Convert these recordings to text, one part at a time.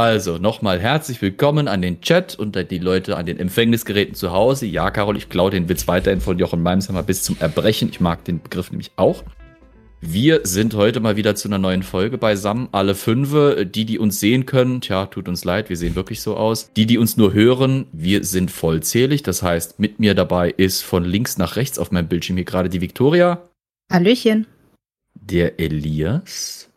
Also nochmal herzlich willkommen an den Chat und die Leute an den Empfängnisgeräten zu Hause. Ja, Carol, ich klaue den Witz weiterhin von Jochen Meimsheimer bis zum Erbrechen. Ich mag den Begriff nämlich auch. Wir sind heute mal wieder zu einer neuen Folge beisammen. Alle fünf, die, die uns sehen können, tja, tut uns leid, wir sehen wirklich so aus. Die, die uns nur hören, wir sind vollzählig. Das heißt, mit mir dabei ist von links nach rechts auf meinem Bildschirm hier gerade die Viktoria. Hallöchen. Der Elias.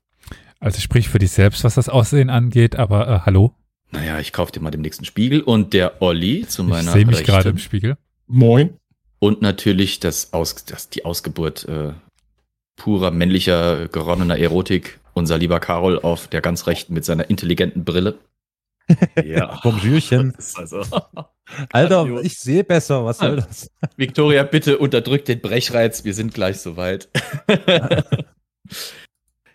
Also sprich für dich selbst, was das Aussehen angeht, aber äh, hallo. Naja, ich kaufe dir mal den nächsten Spiegel. Und der Olli zu meiner Ich sehe mich gerade im Spiegel. Moin. Und natürlich das Aus, das, die Ausgeburt äh, purer männlicher, geronnener Erotik. Unser lieber Carol auf der ganz rechten mit seiner intelligenten Brille. Ja. Bonjourchen. Also, Alter, ich sehe besser. Was soll das? Victoria, bitte unterdrückt den Brechreiz. Wir sind gleich soweit.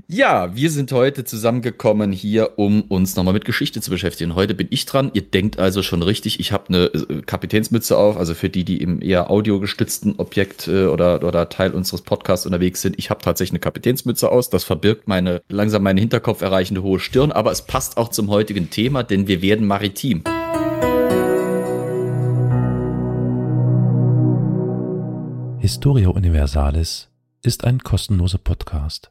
Ja, wir sind heute zusammengekommen hier, um uns nochmal mit Geschichte zu beschäftigen. Heute bin ich dran. Ihr denkt also schon richtig, ich habe eine äh, Kapitänsmütze auf. Also für die, die im eher audiogestützten Objekt äh, oder, oder Teil unseres Podcasts unterwegs sind, ich habe tatsächlich eine Kapitänsmütze aus. Das verbirgt meine langsam meinen Hinterkopf erreichende hohe Stirn, aber es passt auch zum heutigen Thema, denn wir werden maritim. Historia Universalis ist ein kostenloser Podcast.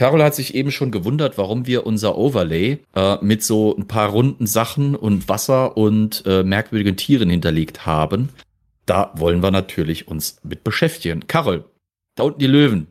Carol hat sich eben schon gewundert, warum wir unser Overlay äh, mit so ein paar runden Sachen und Wasser und äh, merkwürdigen Tieren hinterlegt haben. Da wollen wir natürlich uns mit beschäftigen. Carol, da unten die Löwen.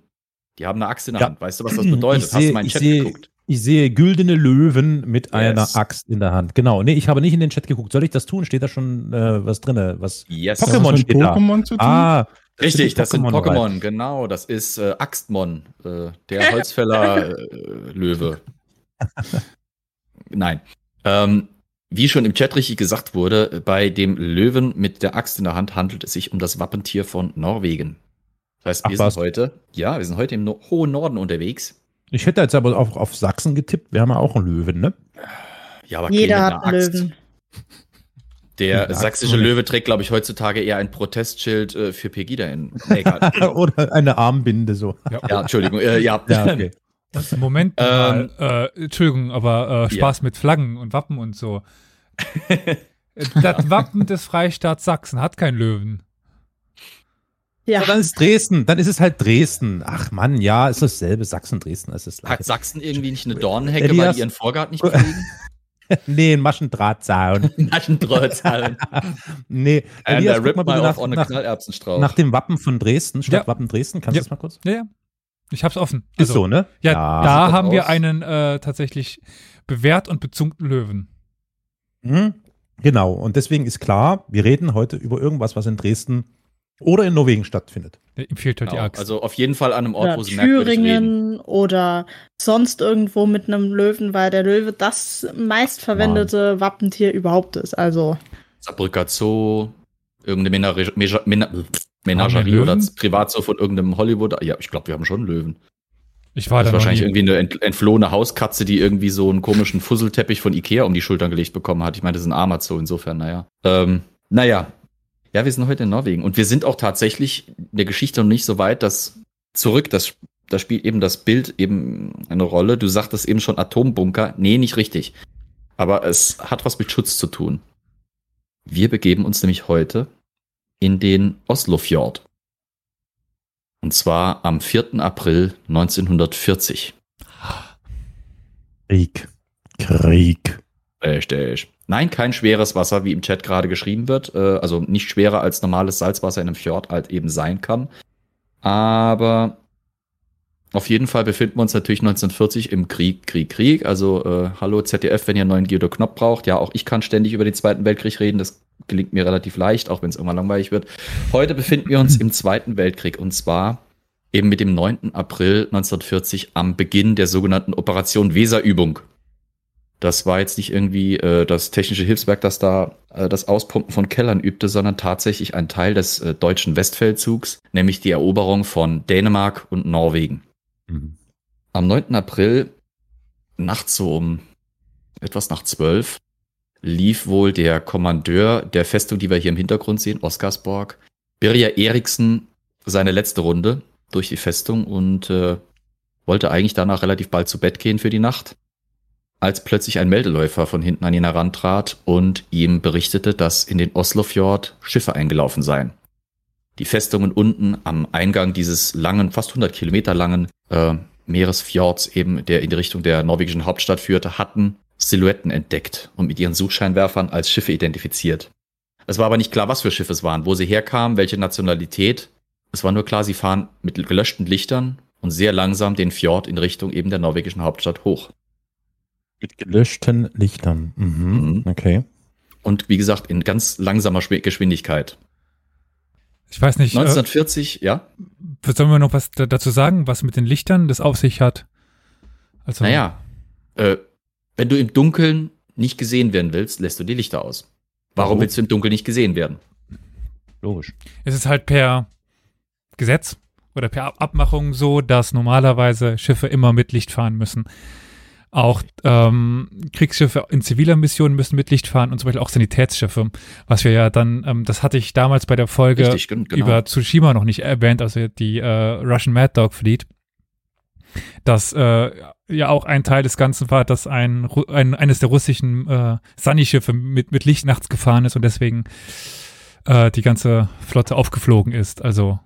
Die haben eine Axt in der Ja. Hand. Weißt du, was das bedeutet? Ich Hast du sehe- meinen ich Chat sehe- geguckt? Ich sehe güldene Löwen mit einer Yes. Axt in der Hand. Genau. Nee, ich habe nicht in den Chat geguckt. Soll ich das tun? Steht da schon äh, was drin? Was? Yes. Pokémon steht da. Pokémon zu tun? Ah, Richtig, das sind Pokémon genau. Das ist äh, Axtmon, äh, der Holzfäller-Löwe. Nein. Ähm, wie schon im Chat richtig gesagt wurde, bei dem Löwen mit der Axt in der Hand handelt es sich um das Wappentier von Norwegen. Das heißt, Ach, wir was? sind heute, ja, wir sind heute im no hohen Norden unterwegs. ich hätte jetzt aber auch auf Sachsen getippt. Wir haben ja auch einen Löwen, ne? Ja, aber Jeder hat einen Axt. Löwen. Der einer sächsische. Löwe trägt, glaube ich, heutzutage eher ein Protestschild äh, für Pegida in. Nee. Oder eine Armbinde so. ja, Entschuldigung. Äh, ja, Ja, okay. Moment Ähm, mal, äh, Entschuldigung, aber äh, Spaß mit Flaggen und Wappen und so. das Wappen des Freistaats Sachsen hat kein Löwen. Ja, Ja, dann ist Dresden. Dann ist es halt Dresden. Ach Mann, ja, ist dasselbe. Sachsen, Dresden ist das Hat. Sachsen irgendwie nicht eine Dornenhecke, weil Elias- die ihren Vorgarten nicht pflegen? Nee, ein Maschendrahtzaun. Naschendrahtzaun. nee, And I Elias, guck mal bitte nach, nach, nach dem Wappen von Dresden, Stadtwappen Dresden. Kannst du Ja. das mal kurz? Ja, ja. Ich hab's offen. Ist so, ne? Ja, da sieht haben wir aus. einen äh, tatsächlich bewährt und bezungten Löwen. Mhm. Genau, und deswegen ist klar, wir reden heute über irgendwas, was in Dresden oder in Norwegen stattfindet. Der empfiehlt halt die Genau. Axt. Also auf jeden Fall an einem Ort, oder wo sie merkwürdig reden. Thüringen oder sonst irgendwo mit einem Löwen, weil der Löwe das meistverwendete Wappentier überhaupt ist. Also, Saarbrücker Zoo, irgendeine Menage- Meja- Mena- Haben Menagerie oder? Privatzoo von irgendeinem Hollywood. Ja, ich glaube, wir haben schon Löwen. ich war Das da ist wahrscheinlich irgendwie eine ent entflohene Hauskatze, die irgendwie so einen komischen Fusselteppich von Ikea um die Schultern gelegt bekommen hat. Ich meine, das ist ein armer Zoo, insofern, naja. Ähm, naja. Ja, wir sind heute in Norwegen. Und wir sind auch tatsächlich in der Geschichte noch nicht so weit, dass zurück, das, da spielt eben das Bild eben eine Rolle. Du sagtest eben schon Atombunker. Nee, nicht richtig. Aber es hat was mit Schutz zu tun. Wir begeben uns nämlich heute in den Oslofjord. Und zwar am 4. April 1940. Krieg. Krieg. Richtig. Nein, kein schweres Wasser, wie im Chat gerade geschrieben wird. Äh, Also nicht schwerer als normales Salzwasser in einem Fjord halt eben sein kann. Aber auf jeden Fall befinden wir uns natürlich 1940 im Krieg, Krieg, Krieg. Also äh, hallo ZDF, wenn ihr einen neuen Guido Knopf braucht. Ja, auch ich kann ständig über den Zweiten Weltkrieg reden. Das gelingt mir relativ leicht, auch wenn es irgendwann langweilig wird. Heute befinden wir uns im Zweiten Weltkrieg und zwar eben mit dem 9. April 1940 am Beginn der sogenannten Operation Weserübung. Das war jetzt nicht irgendwie äh, das technische Hilfswerk, das da äh, das Auspumpen von Kellern übte, sondern tatsächlich ein Teil des äh, deutschen Westfeldzugs, nämlich die Eroberung von Dänemark und Norwegen. Mhm. Am 9. April, nachts so um etwas nach zwölf, lief wohl der Kommandeur der Festung, die wir hier im Hintergrund sehen, Oscarsborg, Birger Eriksen, seine letzte Runde durch die Festung und äh, wollte eigentlich danach relativ bald zu Bett gehen für die Nacht, als plötzlich ein Meldeläufer von hinten an ihn herantrat und ihm berichtete, dass in den Oslofjord Schiffe eingelaufen seien. Die Festungen unten am Eingang dieses langen, fast 100 Kilometer langen äh, Meeresfjords, eben der in die Richtung der norwegischen Hauptstadt führte, hatten Silhouetten entdeckt und mit ihren Suchscheinwerfern als Schiffe identifiziert. Es war aber nicht klar, was für Schiffe es waren, wo sie herkamen, welche Nationalität. Es war nur klar, sie fahren mit gelöschten Lichtern und sehr langsam den Fjord in Richtung eben der norwegischen Hauptstadt hoch. Mit gelöschten Lichtern. Mhm. Mhm. Okay. Und wie gesagt, in ganz langsamer Schw- Geschwindigkeit. Ich weiß nicht, äh, 1940, ja? sollen wir noch was da- dazu sagen, was mit den Lichtern das auf sich hat? Also, Naja, äh, wenn du im Dunkeln nicht gesehen werden willst, lässt du die Lichter aus. Warum Warum? willst du im Dunkeln nicht gesehen werden? Logisch. es ist halt per Gesetz oder per Ab- Abmachung so, dass normalerweise Schiffe immer mit Licht fahren müssen. Auch ähm, Kriegsschiffe in ziviler Mission müssen mit Licht fahren und zum Beispiel auch Sanitätsschiffe, was wir ja dann, ähm, das hatte ich damals bei der Folge Richtig, gen- genau. über Tsushima noch nicht erwähnt, also die äh, Russian Mad Dog Fleet, dass äh, ja auch ein Teil des Ganzen war, dass ein, ein eines der russischen äh, Sunny-Schiffe mit, mit Licht nachts gefahren ist und deswegen äh, die ganze Flotte aufgeflogen ist. Also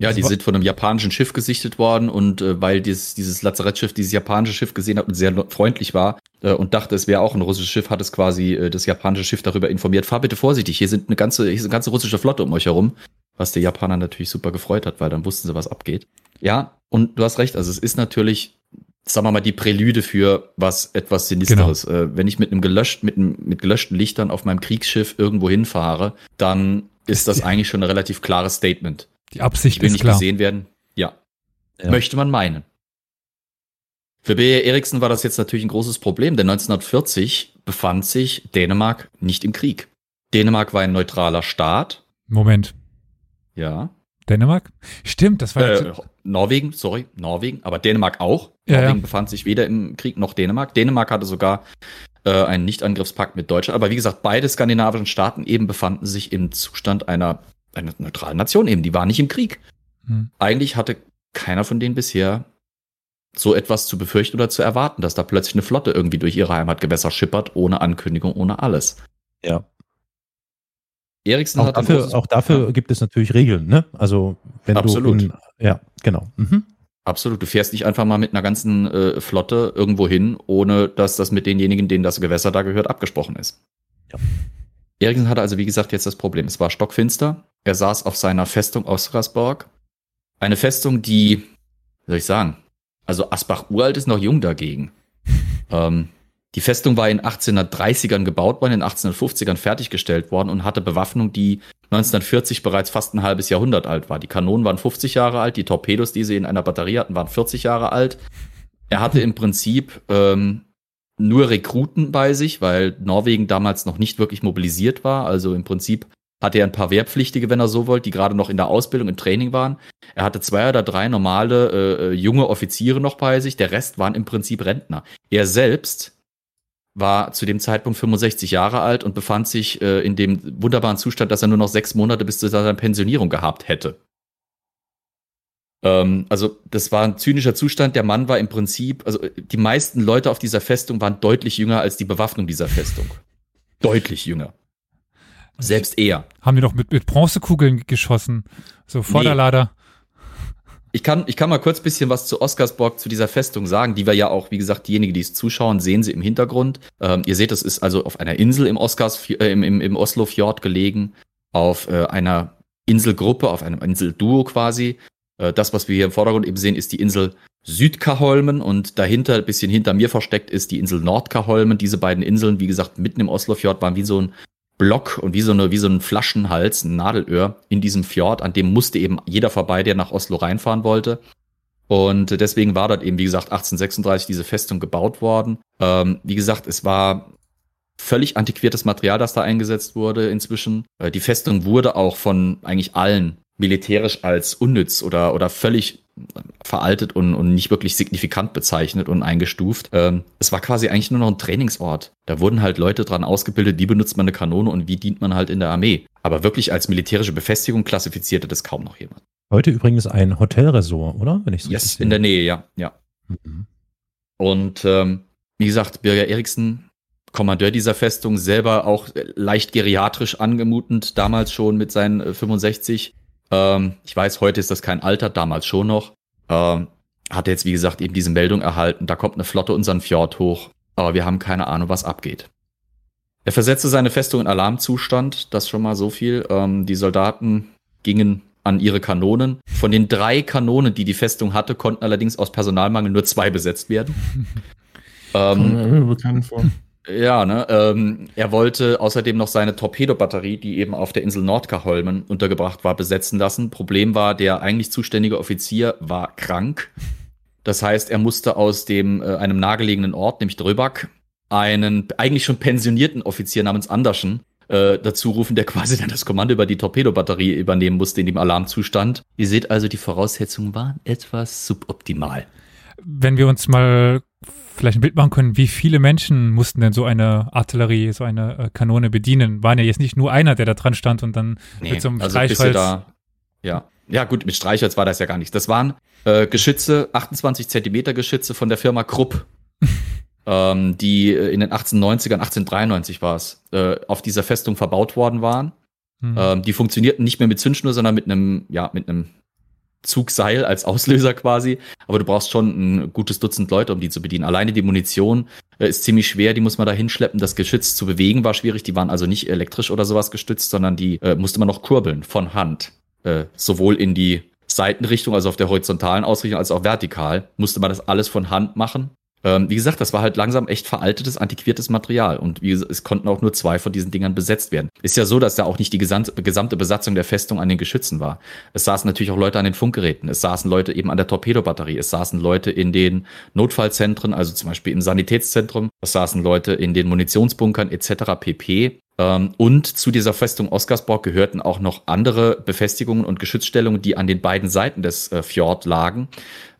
Ja, die sind von einem japanischen Schiff gesichtet worden und äh, weil dieses, dieses Lazarettschiff dieses japanische Schiff gesehen hat und sehr freundlich war äh, und dachte, es wäre auch ein russisches Schiff, hat es quasi äh, das japanische Schiff darüber informiert. Fahr bitte vorsichtig, hier sind eine ganze, hier ist eine ganze russische Flotte um euch herum, was der Japaner natürlich super gefreut hat, weil dann wussten sie, was abgeht. Ja, und du hast recht, also es ist natürlich, sagen wir mal, die Prälude für was etwas Sinisteres. Äh, wenn ich mit einem gelöscht, mit, einem, mit gelöschten Lichtern auf meinem Kriegsschiff irgendwo hinfahre, dann ist das eigentlich schon ein relativ klares Statement. Die Ich Absicht will ist nicht klar. gesehen werden. Ja. Ja. Möchte man meinen. Für B.R. Eriksen war das jetzt natürlich ein großes Problem, denn 1940 befand sich Dänemark nicht im Krieg. Dänemark war ein neutraler Staat. Moment. Ja. Dänemark? Stimmt, das war Äh, Norwegen, sorry, Norwegen, aber Dänemark auch. Ja, Norwegen ja. befand sich weder im Krieg noch Dänemark. Dänemark hatte sogar äh, einen Nichtangriffspakt mit Deutschland. Aber wie gesagt, beide skandinavischen Staaten eben befanden sich im Zustand einer, einer neutralen Nation eben. Die waren nicht im Krieg. Hm. eigentlich hatte keiner von denen bisher so etwas zu befürchten oder zu erwarten, dass da plötzlich eine Flotte irgendwie durch ihre Heimatgewässer schippert, ohne Ankündigung, ohne alles. Ja. Eriksen Auch hat dafür, auch dafür gibt es natürlich Regeln, ne? Also wenn Absolut. du in, ja, genau. Mhm. Absolut, du fährst nicht einfach mal mit einer ganzen äh, Flotte irgendwo hin, ohne dass das mit denjenigen, denen das Gewässer da gehört, abgesprochen ist. Ja. Eriksen hatte also, wie gesagt, jetzt das Problem. Es war stockfinster. Er saß auf seiner Festung Oscarsborg. Eine Festung, die, wie soll ich sagen, also Asbach uralt ist noch jung dagegen. ähm, die Festung war in den 1830ern gebaut worden, in den 1850ern fertiggestellt worden und hatte Bewaffnung, die 1940 bereits fast ein halbes Jahrhundert alt war. Die Kanonen waren 50 Jahre alt, die Torpedos, die sie in einer Batterie hatten, waren 40 Jahre alt. Er hatte im Prinzip ähm, nur Rekruten bei sich, weil Norwegen damals noch nicht wirklich mobilisiert war. Also im Prinzip hatte er ein paar Wehrpflichtige, wenn er so wollte, die gerade noch in der Ausbildung, im Training waren. Er hatte zwei oder drei normale äh, äh, junge Offiziere noch bei sich. Der Rest waren im Prinzip Rentner. Er selbst war zu dem Zeitpunkt 65 Jahre alt und befand sich äh, in dem wunderbaren Zustand, dass er nur noch sechs Monate bis zu seiner Pensionierung gehabt hätte. Ähm, also das war ein zynischer Zustand. Der Mann war im Prinzip, also die meisten Leute auf dieser Festung waren deutlich jünger als die Bewaffnung dieser Festung. Deutlich jünger. Selbst er. Haben die noch mit, mit Bronzekugeln geschossen? So Vorderlader? Ich kann, ich kann mal kurz bisschen was zu Oscarsborg, zu dieser Festung sagen, die wir ja auch, wie gesagt, diejenigen, die es zuschauen, sehen sie im Hintergrund. Ähm, ihr seht, es ist also auf einer Insel im Oscars, äh, im, im, im Oslofjord gelegen, auf äh, einer Inselgruppe, auf einem Inselduo quasi. Äh, das, was wir hier im Vordergrund eben sehen, ist die Insel Südkaholmen und dahinter, ein bisschen hinter mir versteckt, ist die Insel Nordkaholmen. Diese beiden Inseln, wie gesagt, mitten im Oslofjord waren wie so ein Block und wie so, eine, wie so ein Flaschenhals, ein Nadelöhr in diesem Fjord, an dem musste eben jeder vorbei, der nach Oslo reinfahren wollte. Und deswegen war dort eben, wie gesagt, 1836 diese Festung gebaut worden. Ähm, wie gesagt, es war völlig antiquiertes Material, das da eingesetzt wurde inzwischen. Äh, die Festung wurde auch von eigentlich allen militärisch als unnütz oder, oder völlig veraltet und, und nicht wirklich signifikant bezeichnet und eingestuft. Ähm, es war quasi eigentlich nur noch ein Trainingsort. Da wurden halt Leute dran ausgebildet, wie benutzt man eine Kanone und wie dient man halt in der Armee. Aber wirklich als militärische Befestigung klassifizierte das kaum noch jemand. Heute übrigens ein Hotelresort, oder? Wenn ich so yes, in der Nähe, ja, ja. Mhm. Und ähm, wie gesagt, Birger Eriksen Kommandeur dieser Festung, selber auch leicht geriatrisch angemutend, damals schon mit seinen 65. Äh, ähm, ich weiß, heute ist das kein Alter, damals schon noch. Ähm, hat jetzt, wie gesagt, eben diese Meldung erhalten, da kommt eine Flotte unseren Fjord hoch, aber wir haben keine Ahnung, was abgeht. Er versetzte seine Festung in Alarmzustand, das schon mal so viel. Ähm, die Soldaten gingen an ihre Kanonen. Von den drei Kanonen, die die Festung hatte, konnten allerdings aus Personalmangel nur zwei besetzt werden. ähm, bekannt vor. Ja, ne? Ähm, er wollte außerdem noch seine Torpedobatterie, die eben auf der Insel Nordkaholmen untergebracht war, besetzen lassen. Problem war, der eigentlich zuständige Offizier war krank. Das heißt, er musste aus dem äh, einem nahegelegenen Ort, nämlich Dröbak, einen eigentlich schon pensionierten Offizier namens Anderschen äh, dazu rufen, der quasi dann das Kommando über die Torpedobatterie übernehmen musste in dem Alarmzustand. Ihr seht also, die Voraussetzungen waren etwas suboptimal. Wenn wir uns mal vielleicht ein Bild machen können, wie viele Menschen mussten denn so eine Artillerie, so eine äh, Kanone bedienen? Waren ja jetzt nicht nur einer, der da dran stand und dann nee, mit so einem also Streichholz. Da, ja. ja, gut, mit Streichholz war das ja gar nichts. Das waren äh, Geschütze, 28 Zentimeter Geschütze von der Firma Krupp. ähm, die äh, in den 1890ern, 1893 war es, äh, auf dieser Festung verbaut worden waren. Mhm. Ähm, die funktionierten nicht mehr mit Zündschnur, sondern mit einem, ja, mit einem Zugseil als Auslöser quasi. Aber du brauchst schon ein gutes Dutzend Leute, um die zu bedienen. Alleine die Munition äh, ist ziemlich schwer, die muss man da hinschleppen. Das Geschütz zu bewegen war schwierig. Die waren also nicht elektrisch oder sowas gestützt, sondern die äh, musste man noch kurbeln von Hand. Äh, sowohl in die Seitenrichtung, also auf der horizontalen Ausrichtung, als auch vertikal, musste man das alles von Hand machen. Ähm, wie gesagt, das war halt langsam echt veraltetes, antiquiertes Material und wie gesagt, es konnten auch nur zwei von diesen Dingern besetzt werden. Ist ja so, dass da auch nicht die gesamte, Besatzung der Festung an den Geschützen war. Es saßen natürlich auch Leute an den Funkgeräten, es saßen Leute eben an der Torpedobatterie, es saßen Leute in den Notfallzentren, also zum Beispiel im Sanitätszentrum, es saßen Leute in den Munitionsbunkern etc. pp. Ähm, und zu dieser Festung Oscarsborg gehörten auch noch andere Befestigungen und Geschützstellungen, die an den beiden Seiten des äh, Fjord lagen.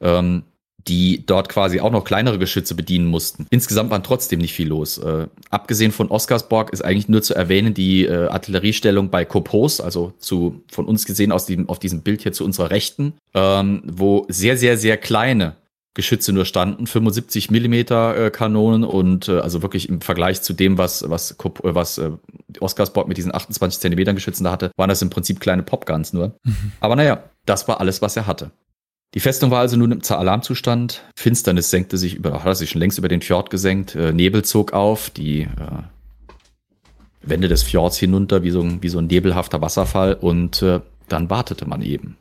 Ähm, die dort quasi auch noch kleinere Geschütze bedienen mussten. Insgesamt waren trotzdem nicht viel los. Äh, abgesehen von Oscarsborg ist eigentlich nur zu erwähnen die äh, Artilleriestellung bei Kopos, also zu von uns gesehen aus diesem, auf diesem Bild hier zu unserer Rechten, ähm, wo sehr, sehr, sehr kleine Geschütze nur standen, 75 Millimeter äh, Kanonen und äh, also wirklich im Vergleich zu dem, was was Kop äh, was äh, Oscarsborg mit diesen 28 Zentimetern Geschützen da hatte, waren das im Prinzip kleine Popguns nur. Mhm. Aber naja, das war alles, was er hatte. Die Festung war also nun im Alarmzustand. Finsternis senkte sich über, hat sich schon längst über den Fjord gesenkt. Äh, Nebel zog auf, die äh, Wände des Fjords hinunter, wie so, ein, wie so ein nebelhafter Wasserfall. Und äh, dann wartete man eben.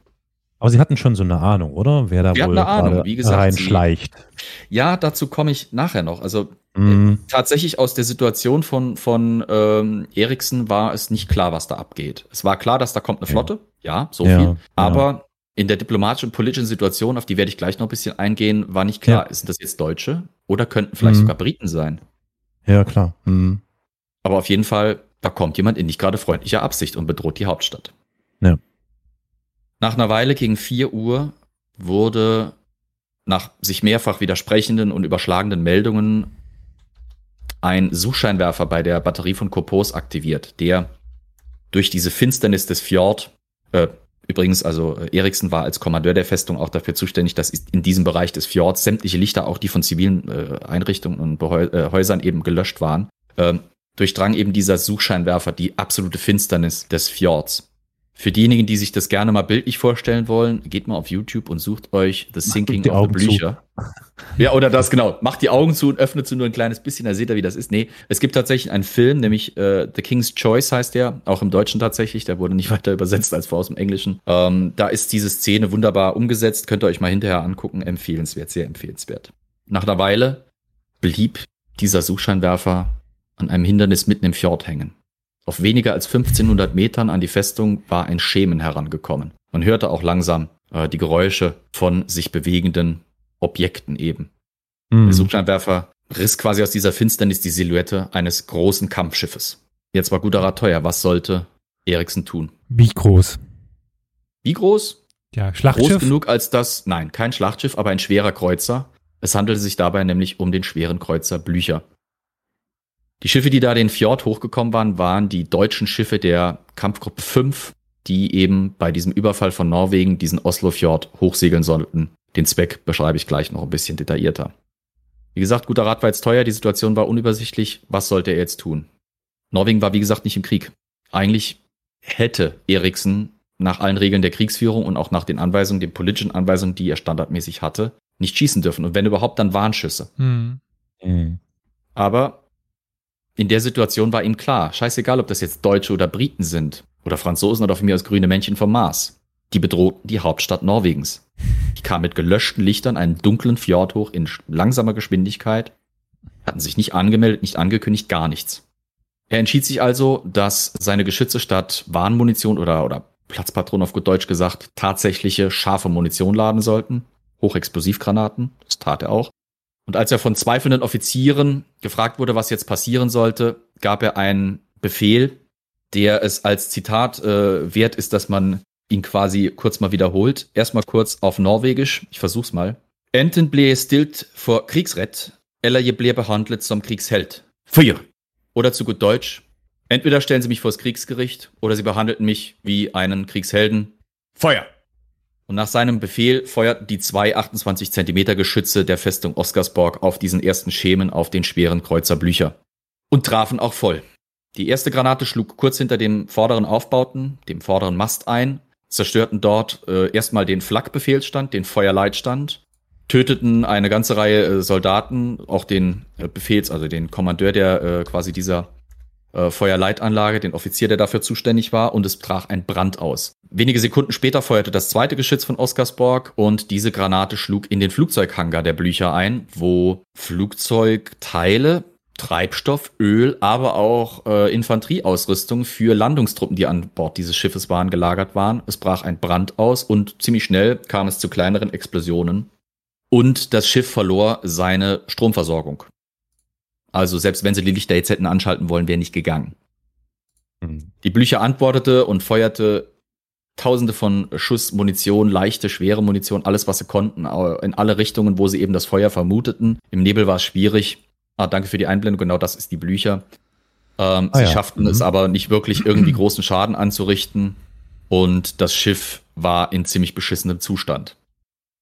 Aber Sie hatten schon so eine Ahnung, oder? Wer da Wir wohl eine Ahnung, wie gesagt, reinschleicht. Sie, ja, dazu komme ich nachher noch. Also mm. tatsächlich aus der Situation von, von ähm, Eriksen war es nicht klar, was da abgeht. Es war klar, dass da kommt eine Flotte. Ja, ja so ja, viel. Aber in der diplomatischen und politischen Situation, auf die werde ich gleich noch ein bisschen eingehen, war nicht klar, ja. sind das jetzt Deutsche oder könnten vielleicht mhm. sogar Briten sein? Ja, klar. Mhm. Aber auf jeden Fall, da kommt jemand in nicht gerade freundlicher Absicht und bedroht die Hauptstadt. Ja. Nach einer Weile gegen 4 Uhr wurde nach sich mehrfach widersprechenden und überschlagenden Meldungen ein Suchscheinwerfer bei der Batterie von Kopos aktiviert, der durch diese Finsternis des Fjord, äh, Übrigens, also äh, Eriksen war als Kommandeur der Festung auch dafür zuständig, dass in diesem Bereich des Fjords sämtliche Lichter, auch die von zivilen äh, Einrichtungen und Behäu äh, Häusern eben gelöscht waren, ähm, durchdrang eben dieser Suchscheinwerfer die absolute Finsternis des Fjords. Für diejenigen, die sich das gerne mal bildlich vorstellen wollen, geht mal auf YouTube und sucht euch The Sinking of the Blücher. Ja, oder das, genau. Macht die Augen zu und öffnet sie nur ein kleines bisschen, da seht ihr, wie das ist. Nee, es gibt tatsächlich einen Film, nämlich äh, The King's Choice heißt der, auch im Deutschen tatsächlich, der wurde nicht weiter übersetzt als vor aus dem Englischen. Ähm, da ist diese Szene wunderbar umgesetzt, könnt ihr euch mal hinterher angucken, empfehlenswert, sehr empfehlenswert. Nach einer Weile blieb dieser Suchscheinwerfer an einem Hindernis mitten im Fjord hängen. Auf weniger als 1500 Metern an die Festung war ein Schemen herangekommen. Man hörte auch langsam äh, die Geräusche von sich bewegenden Objekten eben. Mhm. Der Suchscheinwerfer riss quasi aus dieser Finsternis die Silhouette eines großen Kampfschiffes. Jetzt war guter Rat teuer. Was sollte Eriksen tun? Wie groß? Wie groß? Ja, Groß Schlachtschiff. genug als das, nein, kein Schlachtschiff, aber ein schwerer Kreuzer. Es handelte sich dabei nämlich um den schweren Kreuzer Blücher. Die Schiffe, die da den Fjord hochgekommen waren, waren die deutschen Schiffe der Kampfgruppe 5, die eben bei diesem Überfall von Norwegen diesen Oslofjord hochsegeln sollten. Den Zweck beschreibe ich gleich noch ein bisschen detaillierter. Wie gesagt, guter Rat war jetzt teuer, die Situation war unübersichtlich. Was sollte er jetzt tun? Norwegen war, wie gesagt, nicht im Krieg. Eigentlich hätte Eriksen nach allen Regeln der Kriegsführung und auch nach den Anweisungen, den politischen Anweisungen, die er standardmäßig hatte, nicht schießen dürfen. Und wenn überhaupt, dann Warnschüsse. Hm. Mhm. Aber in der Situation war ihm klar, scheißegal, ob das jetzt Deutsche oder Briten sind oder Franzosen oder von mir aus grüne Männchen vom Mars. Die bedrohten die Hauptstadt Norwegens. Die kamen mit gelöschten Lichtern einen dunklen Fjord hoch in langsamer Geschwindigkeit, hatten sich nicht angemeldet, nicht angekündigt, gar nichts. Er entschied sich also, dass seine Geschütze statt Warnmunition oder, oder Platzpatronen auf gut Deutsch gesagt tatsächliche scharfe Munition laden sollten. Hochexplosivgranaten, das tat er auch. Und als er von zweifelnden Offizieren gefragt wurde, was jetzt passieren sollte, gab er einen Befehl, der es als Zitat äh, wert ist, dass man ihn quasi kurz mal wiederholt. Erstmal kurz auf Norwegisch. Ich versuch's mal. Enten ble stilt vor Kriegsrett, eller je ble behandelt som Kriegsheld. Feuer! Oder zu gut Deutsch. Entweder stellen Sie mich vors Kriegsgericht oder Sie behandelten mich wie einen Kriegshelden. Feuer! Und nach seinem Befehl feuerten die zwei 28 Zentimeter Geschütze der Festung Oscarsborg auf diesen ersten Schemen auf den schweren Kreuzer Blücher. Und trafen auch voll. Die erste Granate schlug kurz hinter dem vorderen Aufbauten, dem vorderen Mast ein, zerstörten dort äh, erstmal den Flakbefehlsstand, den Feuerleitstand, töteten eine ganze Reihe äh, Soldaten, auch den äh, Befehls, also den Kommandeur der äh, quasi dieser äh, Feuerleitanlage, den Offizier, der dafür zuständig war, und es brach ein Brand aus. Wenige Sekunden später feuerte das zweite Geschütz von Oscarsborg und diese Granate schlug in den Flugzeughangar der Blücher ein, wo Flugzeugteile, Treibstoff, Öl, aber auch äh, Infanterieausrüstung für Landungstruppen, die an Bord dieses Schiffes waren, gelagert waren. Es brach ein Brand aus und ziemlich schnell kam es zu kleineren Explosionen und das Schiff verlor seine Stromversorgung. Also selbst wenn sie die Lichter jetzt hätten anschalten wollen, wäre nicht gegangen. Mhm. Die Blücher antwortete und feuerte Tausende von Schuss Munition, leichte, schwere Munition, alles, was sie konnten, in alle Richtungen, wo sie eben das Feuer vermuteten. Im Nebel war es schwierig. Ah, danke für die Einblendung, genau das ist die Blücher. Ähm, Ah sie ja. schafften Mhm. es aber nicht wirklich irgendwie großen Schaden anzurichten und das Schiff war in ziemlich beschissenem Zustand.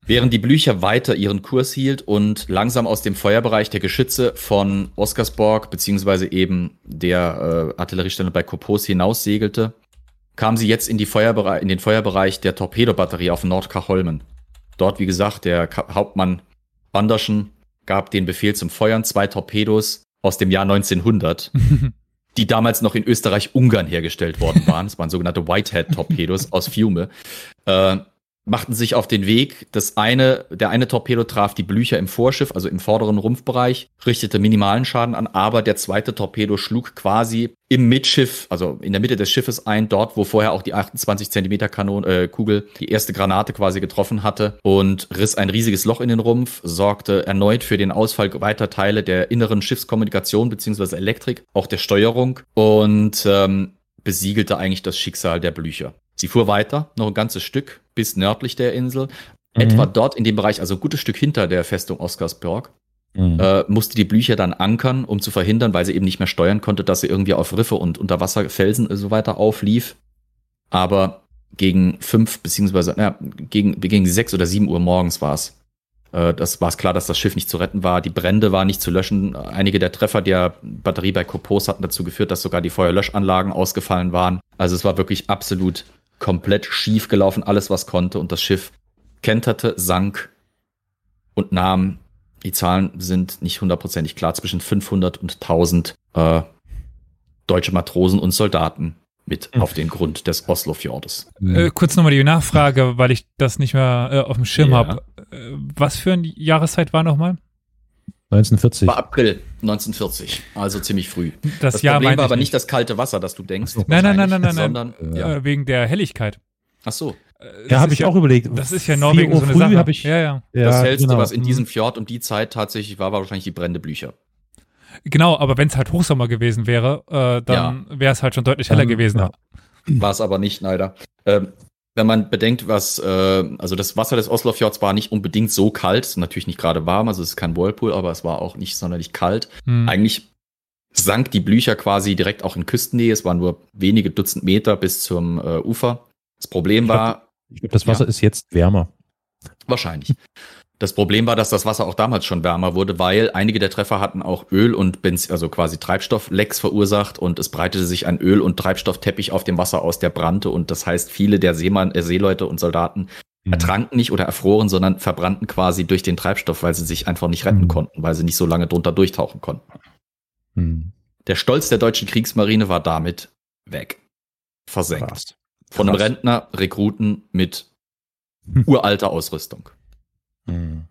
Während die Blücher weiter ihren Kurs hielt und langsam aus dem Feuerbereich der Geschütze von Oscarsborg beziehungsweise eben der äh, Artilleriestellung bei Kopos hinaus segelte, kam sie jetzt in, die Feuerbere in den Feuerbereich der Torpedobatterie auf Nordkacholmen. Dort, wie gesagt, der Ka Hauptmann Banderschen gab den Befehl zum Feuern zwei Torpedos aus dem Jahr 1900, die damals noch in Österreich-Ungarn hergestellt worden waren. Das waren sogenannte Whitehead-Torpedos aus Fiume. Äh, machten sich auf den Weg. Das eine, der eine Torpedo traf die Blücher im Vorschiff, also im vorderen Rumpfbereich, richtete minimalen Schaden an, aber der zweite Torpedo schlug quasi im Mitschiff, also in der Mitte des Schiffes ein, dort, wo vorher auch die 28 Zentimeter Kanon, äh, Kugel die erste Granate quasi getroffen hatte und riss ein riesiges Loch in den Rumpf, sorgte erneut für den Ausfall weiter Teile der inneren Schiffskommunikation beziehungsweise Elektrik, auch der Steuerung und ähm, besiegelte eigentlich das Schicksal der Blücher. Sie fuhr weiter, noch ein ganzes Stück bis nördlich der Insel. Mhm. Etwa dort in dem Bereich, also ein gutes Stück hinter der Festung Oscarsborg, Mhm. äh, musste die Blücher dann ankern, um zu verhindern, weil sie eben nicht mehr steuern konnte, dass sie irgendwie auf Riffe und Unterwasserfelsen und so weiter auflief. Aber gegen fünf, beziehungsweise, ja, gegen, gegen sechs oder sieben Uhr morgens war es. Äh, das war es klar, dass das Schiff nicht zu retten war. Die Brände waren nicht zu löschen. Einige der Treffer der Batterie bei Kopos hatten dazu geführt, dass sogar die Feuerlöschanlagen ausgefallen waren. Also es war wirklich absolut komplett schief gelaufen, alles was konnte. Und das Schiff kenterte, sank und nahm, die Zahlen sind nicht hundertprozentig klar, zwischen 500 und 1000 äh, deutsche Matrosen und Soldaten mit Mhm. auf den Grund des Oslofjordes. Äh, kurz nochmal die Nachfrage, weil ich das nicht mehr äh, auf dem Schirm Ja. habe. Äh, was für eine Jahreszeit war nochmal? 1940. War April 1940, also ziemlich früh. Das, Das Jahr Problem war aber nicht das kalte Wasser, das du denkst. Nein, nein, nein, nein, nein, nein. Sondern, ja. Äh, wegen der Helligkeit. Ach so. Ja, habe ich auch überlegt. Das ist ja in 4 Norwegen so eine früh Sache. ich, ja, ja. ja, das hellste, genau. was in Mhm. diesem Fjord um die Zeit tatsächlich war, war wahrscheinlich die brennende Blücher. Genau, aber wenn es halt Hochsommer gewesen wäre, äh, dann wäre es halt schon deutlich heller Dann, gewesen. ja. War es aber nicht, leider. Ähm, wenn man bedenkt, was, äh, also das Wasser des Oslofjords war nicht unbedingt so kalt, natürlich nicht gerade warm, also es ist kein Whirlpool, aber es war auch nicht sonderlich kalt. Hm. Eigentlich sank die Blücher quasi direkt auch in Küstennähe. Es waren nur wenige Dutzend Meter bis zum äh, Ufer. Das Problem Ich glaub, war, Ich glaube, das Wasser Ja. ist jetzt wärmer. wahrscheinlich. Das Problem war, dass das Wasser auch damals schon wärmer wurde, weil einige der Treffer hatten auch Öl und Benzin, also quasi Treibstofflecks verursacht und es breitete sich ein Öl- und Treibstoffteppich auf dem Wasser aus, der brannte und das heißt, viele der Seemann, äh, Seeleute und Soldaten Mhm. ertranken nicht oder erfroren, sondern verbrannten quasi durch den Treibstoff, weil sie sich einfach nicht retten Mhm. konnten, weil sie nicht so lange drunter durchtauchen konnten. Hm. Der Stolz der deutschen Kriegsmarine war damit weg. Versenkt. Krass. Von einem Krass. Rentner, Rekruten mit uralter Ausrüstung. Hm.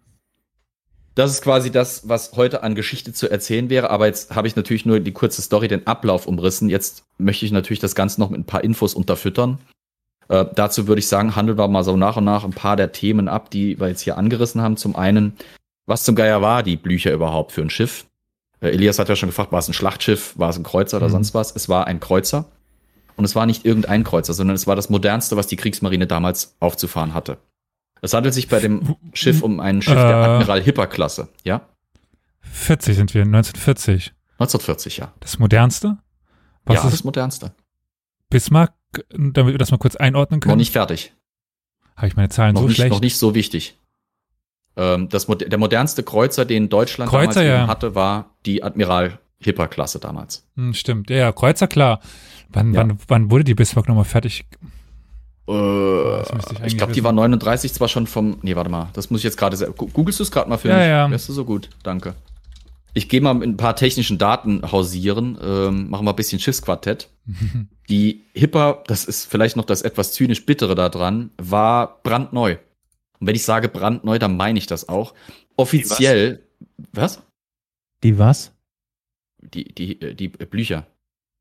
Das ist quasi das, was heute an Geschichte zu erzählen wäre. Aber jetzt habe ich natürlich nur die kurze Story, den Ablauf umrissen. Jetzt möchte ich natürlich das Ganze noch mit ein paar Infos unterfüttern. Äh, dazu würde ich sagen, handeln wir mal so nach und nach ein paar der Themen ab, die wir jetzt hier angerissen haben. Zum einen, was zum Geier war die Blücher überhaupt für ein Schiff? Äh, Elias hat ja schon gefragt, war es ein Schlachtschiff, war es ein Kreuzer oder Mhm. sonst was? Es war ein Kreuzer. Und es war nicht irgendein Kreuzer, sondern es war das modernste, was die Kriegsmarine damals aufzufahren hatte. Es handelt sich bei dem Schiff um ein Schiff der Äh. Admiral Hipper-Klasse, ja? 40 sind wir, 1940. 1940, ja. Das modernste? Was ja, das ist modernste. Bismarck? Damit wir das mal kurz einordnen Noch können. nicht fertig. Habe ich meine Zahlen Noch, so nicht, schlecht? noch nicht so wichtig. Ähm, das, der modernste Kreuzer, den Deutschland Kreuzer, damals ja. hatte, war die Admiral Hipper-Klasse damals. Hm, stimmt, ja, ja, Kreuzer, klar. Wann, Ja. wann, wann wurde die Bismarck nochmal fertig? Äh, ich ich glaube, die war 39 zwar schon vom. Nee, warte mal. Das muss ich jetzt gerade. Googlest du es gerade mal für Ja, mich? ja. Wärst du so gut? Danke. Ich gehe mal mit ein paar technischen Daten hausieren. Ähm, machen wir ein bisschen Schiffsquartett. Die Hipper, das ist vielleicht noch das etwas zynisch bittere daran, war brandneu. Und wenn ich sage brandneu, dann meine ich das auch. Offiziell. Was? Die was? Die, die, äh, die Blücher.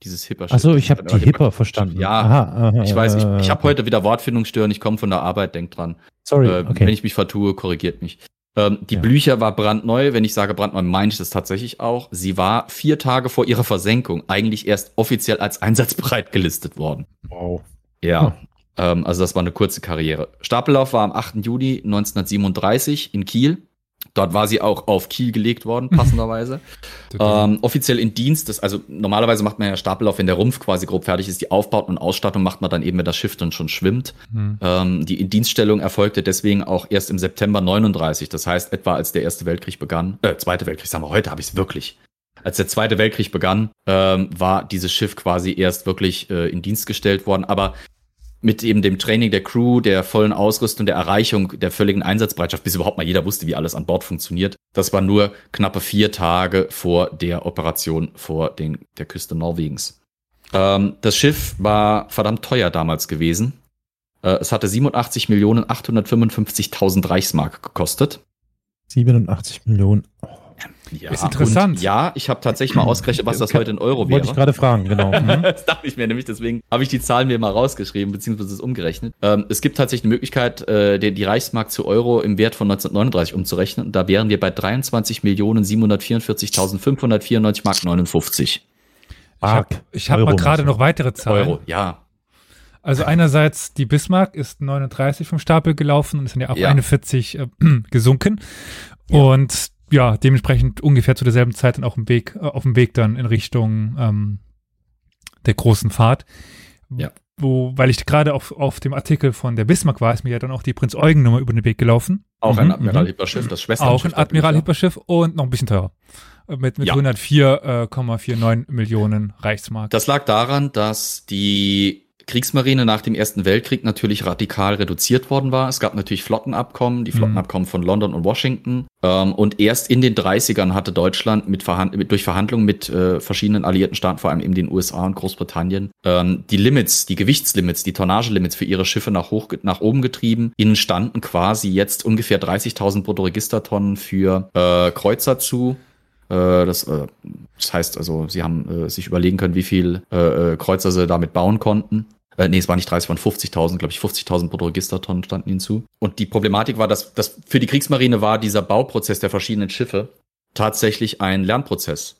Dieses Hipper. Achso, ich habe die Hipper verstanden. Ja, Aha, aha, Ich weiß, ich, ich habe heute wieder Wortfindungsstörung. Ich komme von der Arbeit, denk dran. Sorry, Äh, okay. Wenn ich mich vertue, korrigiert mich. Ähm, die Ja. Blücher war brandneu. Wenn ich sage brandneu, meine ich das tatsächlich auch. Sie war vier Tage vor ihrer Versenkung eigentlich erst offiziell als einsatzbereit gelistet worden. wow. Ja. Ähm, also das war eine kurze Karriere. Stapellauf war am 8. Juni 1937 in Kiel. Dort war sie auch auf Kiel gelegt worden, passenderweise. ähm, offiziell in Dienst, das, also normalerweise macht man ja Stapellauf, wenn der Rumpf quasi grob fertig ist, die Aufbauten und Ausstattung macht man dann eben, wenn das Schiff dann schon schwimmt. Hm. Ähm, die Indienststellung erfolgte deswegen auch erst im September 39. Das heißt, etwa als der Erste Weltkrieg begann, äh, Zweite Weltkrieg, sagen wir, heute habe ich es wirklich. Als der Zweite Weltkrieg begann, ähm, war dieses Schiff quasi erst wirklich äh, in Dienst gestellt worden. Aber mit eben dem Training der Crew, der vollen Ausrüstung, der Erreichung der völligen Einsatzbereitschaft, bis überhaupt mal jeder wusste, wie alles an Bord funktioniert. Das war nur knappe vier Tage vor der Operation vor den, der Küste Norwegens. Ähm, das Schiff war verdammt teuer damals gewesen. Äh, es hatte 87.855.000 Reichsmark gekostet. 87 Millionen. Oh, Ja, Ist interessant. Ja, ich habe tatsächlich mal ausgerechnet, was das heute in Euro Wollte ich wäre. gerade fragen, genau. Mhm. Das dachte ich mir nämlich, deswegen habe ich die Zahlen mir mal rausgeschrieben, beziehungsweise es umgerechnet. Ähm, es gibt tatsächlich eine Möglichkeit, äh, die, die Reichsmark zu Euro im Wert von 1939 umzurechnen. Da wären wir bei 23.744.594 Mark 59 Ich habe Mark. ich hab mal gerade noch weitere Zahlen. Euro. Ja, Also einerseits die Bismarck ist 39 vom Stapel gelaufen und ist dann ja auf Ja. 41 äh, gesunken. Und ja, dementsprechend ungefähr zu derselben Zeit dann auch im Weg, äh, auf dem Weg dann in Richtung ähm, der großen Fahrt. Ja. Wo, weil ich gerade auf, auf dem Artikel von der Bismarck war, ist mir ja dann auch die Prinz Eugen Nummer über den Weg gelaufen. auch Mhm, ein Admiral mhm. Hipper Schiff, das Schwesterschiff. Auch ein Admiral Blücher. Hipper Schiff und noch ein bisschen teurer. Äh, Mit, mit Ja. 104,49 Millionen Reichsmark. Das lag daran, dass die Kriegsmarine nach dem Ersten Weltkrieg natürlich radikal reduziert worden war. Es gab natürlich Flottenabkommen, die Mhm. Flottenabkommen von London und Washington. Ähm, und erst in den 30ern hatte Deutschland mit, Verhand mit durch Verhandlungen mit äh, verschiedenen alliierten Staaten, vor allem eben den USA und Großbritannien, ähm, die Limits, die Gewichtslimits, die Tonnagelimits für ihre Schiffe nach, hoch, nach oben getrieben. Ihnen standen quasi jetzt ungefähr 30.000 Bruttoregistertonnen für äh, Kreuzer zu. Äh, Das, äh, das heißt also, sie haben äh, sich überlegen können, wie viel Kreuzer sie damit bauen konnten. Nee, es waren nicht 30, es waren 50.000, glaube ich, 50.000 Bruttoregistertonnen standen ihnen zu. Und die Problematik war, dass, dass für die Kriegsmarine war dieser Bauprozess der verschiedenen Schiffe tatsächlich ein Lernprozess.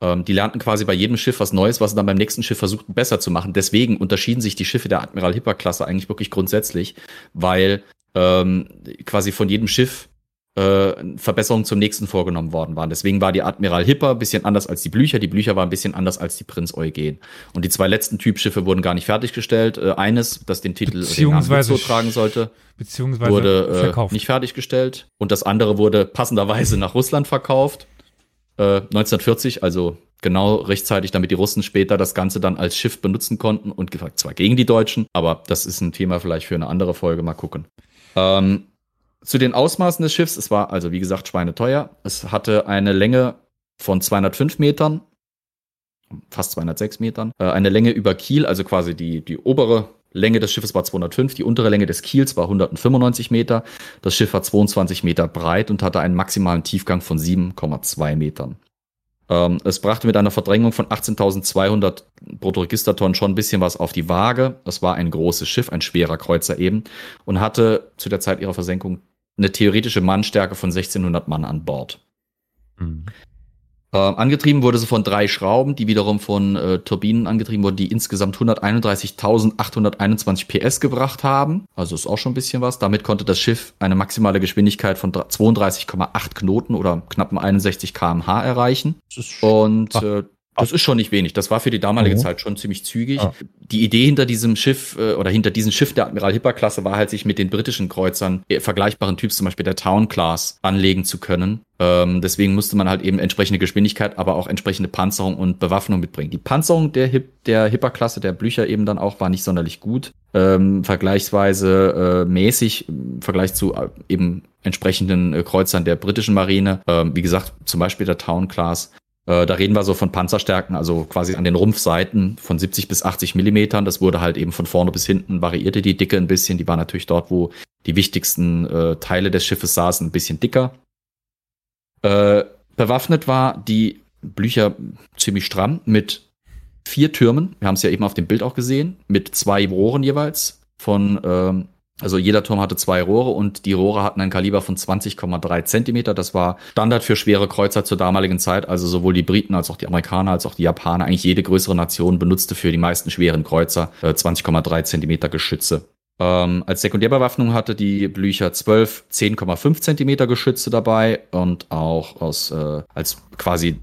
Ähm, die lernten quasi bei jedem Schiff was Neues, was sie dann beim nächsten Schiff versuchten besser zu machen. Deswegen unterschieden sich die Schiffe der Admiral Hipper-Klasse eigentlich wirklich grundsätzlich, weil ähm, quasi von jedem Schiff äh, Verbesserungen zum nächsten vorgenommen worden waren. Deswegen war die Admiral Hipper ein bisschen anders als die Blücher. Die Blücher war ein bisschen anders als die Prinz Eugen. Und die zwei letzten Typschiffe wurden gar nicht fertiggestellt. Äh, eines, das den Titel beziehungsweise tragen sollte, beziehungsweise wurde äh, nicht fertiggestellt. Und das andere wurde passenderweise nach Russland verkauft. Äh, 1940, also genau rechtzeitig, damit die Russen später das Ganze dann als Schiff benutzen konnten und zwar gegen die Deutschen, aber das ist ein Thema vielleicht für eine andere Folge. Mal gucken. Ähm, zu den Ausmaßen des Schiffs, es war also wie gesagt schweineteuer. Es hatte eine Länge von 205 Metern, fast 206 Metern, äh, eine Länge über Kiel, also quasi die, die obere Länge des Schiffes war 205, die untere Länge des Kiels war 195 Meter. Das Schiff war 22 Meter breit und hatte einen maximalen Tiefgang von 7,2 Metern. Ähm, es brachte mit einer Verdrängung von 18.200 Bruttoregistertonnen schon ein bisschen was auf die Waage. Das war ein großes Schiff, ein schwerer Kreuzer eben und hatte zu der Zeit ihrer Versenkung eine theoretische Mannstärke von 1600 Mann an Bord. Mhm. Äh, angetrieben wurde sie von drei Schrauben, die wiederum von äh, Turbinen angetrieben wurden, die insgesamt 131.821 PS gebracht haben. Also ist auch schon ein bisschen was. Damit konnte das Schiff eine maximale Geschwindigkeit von 32,8 Knoten oder knappen 61 kmh erreichen. Und äh, das ist schon nicht wenig. Das war für die damalige mhm. Zeit schon ziemlich zügig. Ja. Die Idee hinter diesem Schiff äh, oder hinter diesem Schiff der Admiral Hipper Klasse war halt, sich mit den britischen Kreuzern äh, vergleichbaren Typs, zum Beispiel der Town Class, anlegen zu können. Ähm, deswegen musste man halt eben entsprechende Geschwindigkeit, aber auch entsprechende Panzerung und Bewaffnung mitbringen. Die Panzerung der, Hip der Hipper Klasse, der Blücher eben dann auch, war nicht sonderlich gut. Ähm, vergleichsweise äh, mäßig im Vergleich zu äh, eben entsprechenden äh, Kreuzern der britischen Marine. Ähm, wie gesagt, zum Beispiel der Town Class äh, da reden wir so von Panzerstärken, also quasi an den Rumpfseiten von 70 bis 80 Millimetern. Das wurde halt eben von vorne bis hinten variierte die Dicke ein bisschen. Die war natürlich dort, wo die wichtigsten äh, Teile des Schiffes saßen, ein bisschen dicker. Äh, bewaffnet war die Blücher ziemlich stramm mit vier Türmen. Wir haben es ja eben auf dem Bild auch gesehen, mit zwei Rohren jeweils von ähm, also jeder Turm hatte zwei Rohre und die Rohre hatten ein Kaliber von 20,3 Zentimeter. Das war Standard für schwere Kreuzer zur damaligen Zeit. Also sowohl die Briten als auch die Amerikaner als auch die Japaner, eigentlich jede größere Nation benutzte für die meisten schweren Kreuzer äh, 20,3 Zentimeter Geschütze. Ähm, als Sekundärbewaffnung hatte die Blücher 12 10,5 Zentimeter Geschütze dabei und auch aus äh, als quasi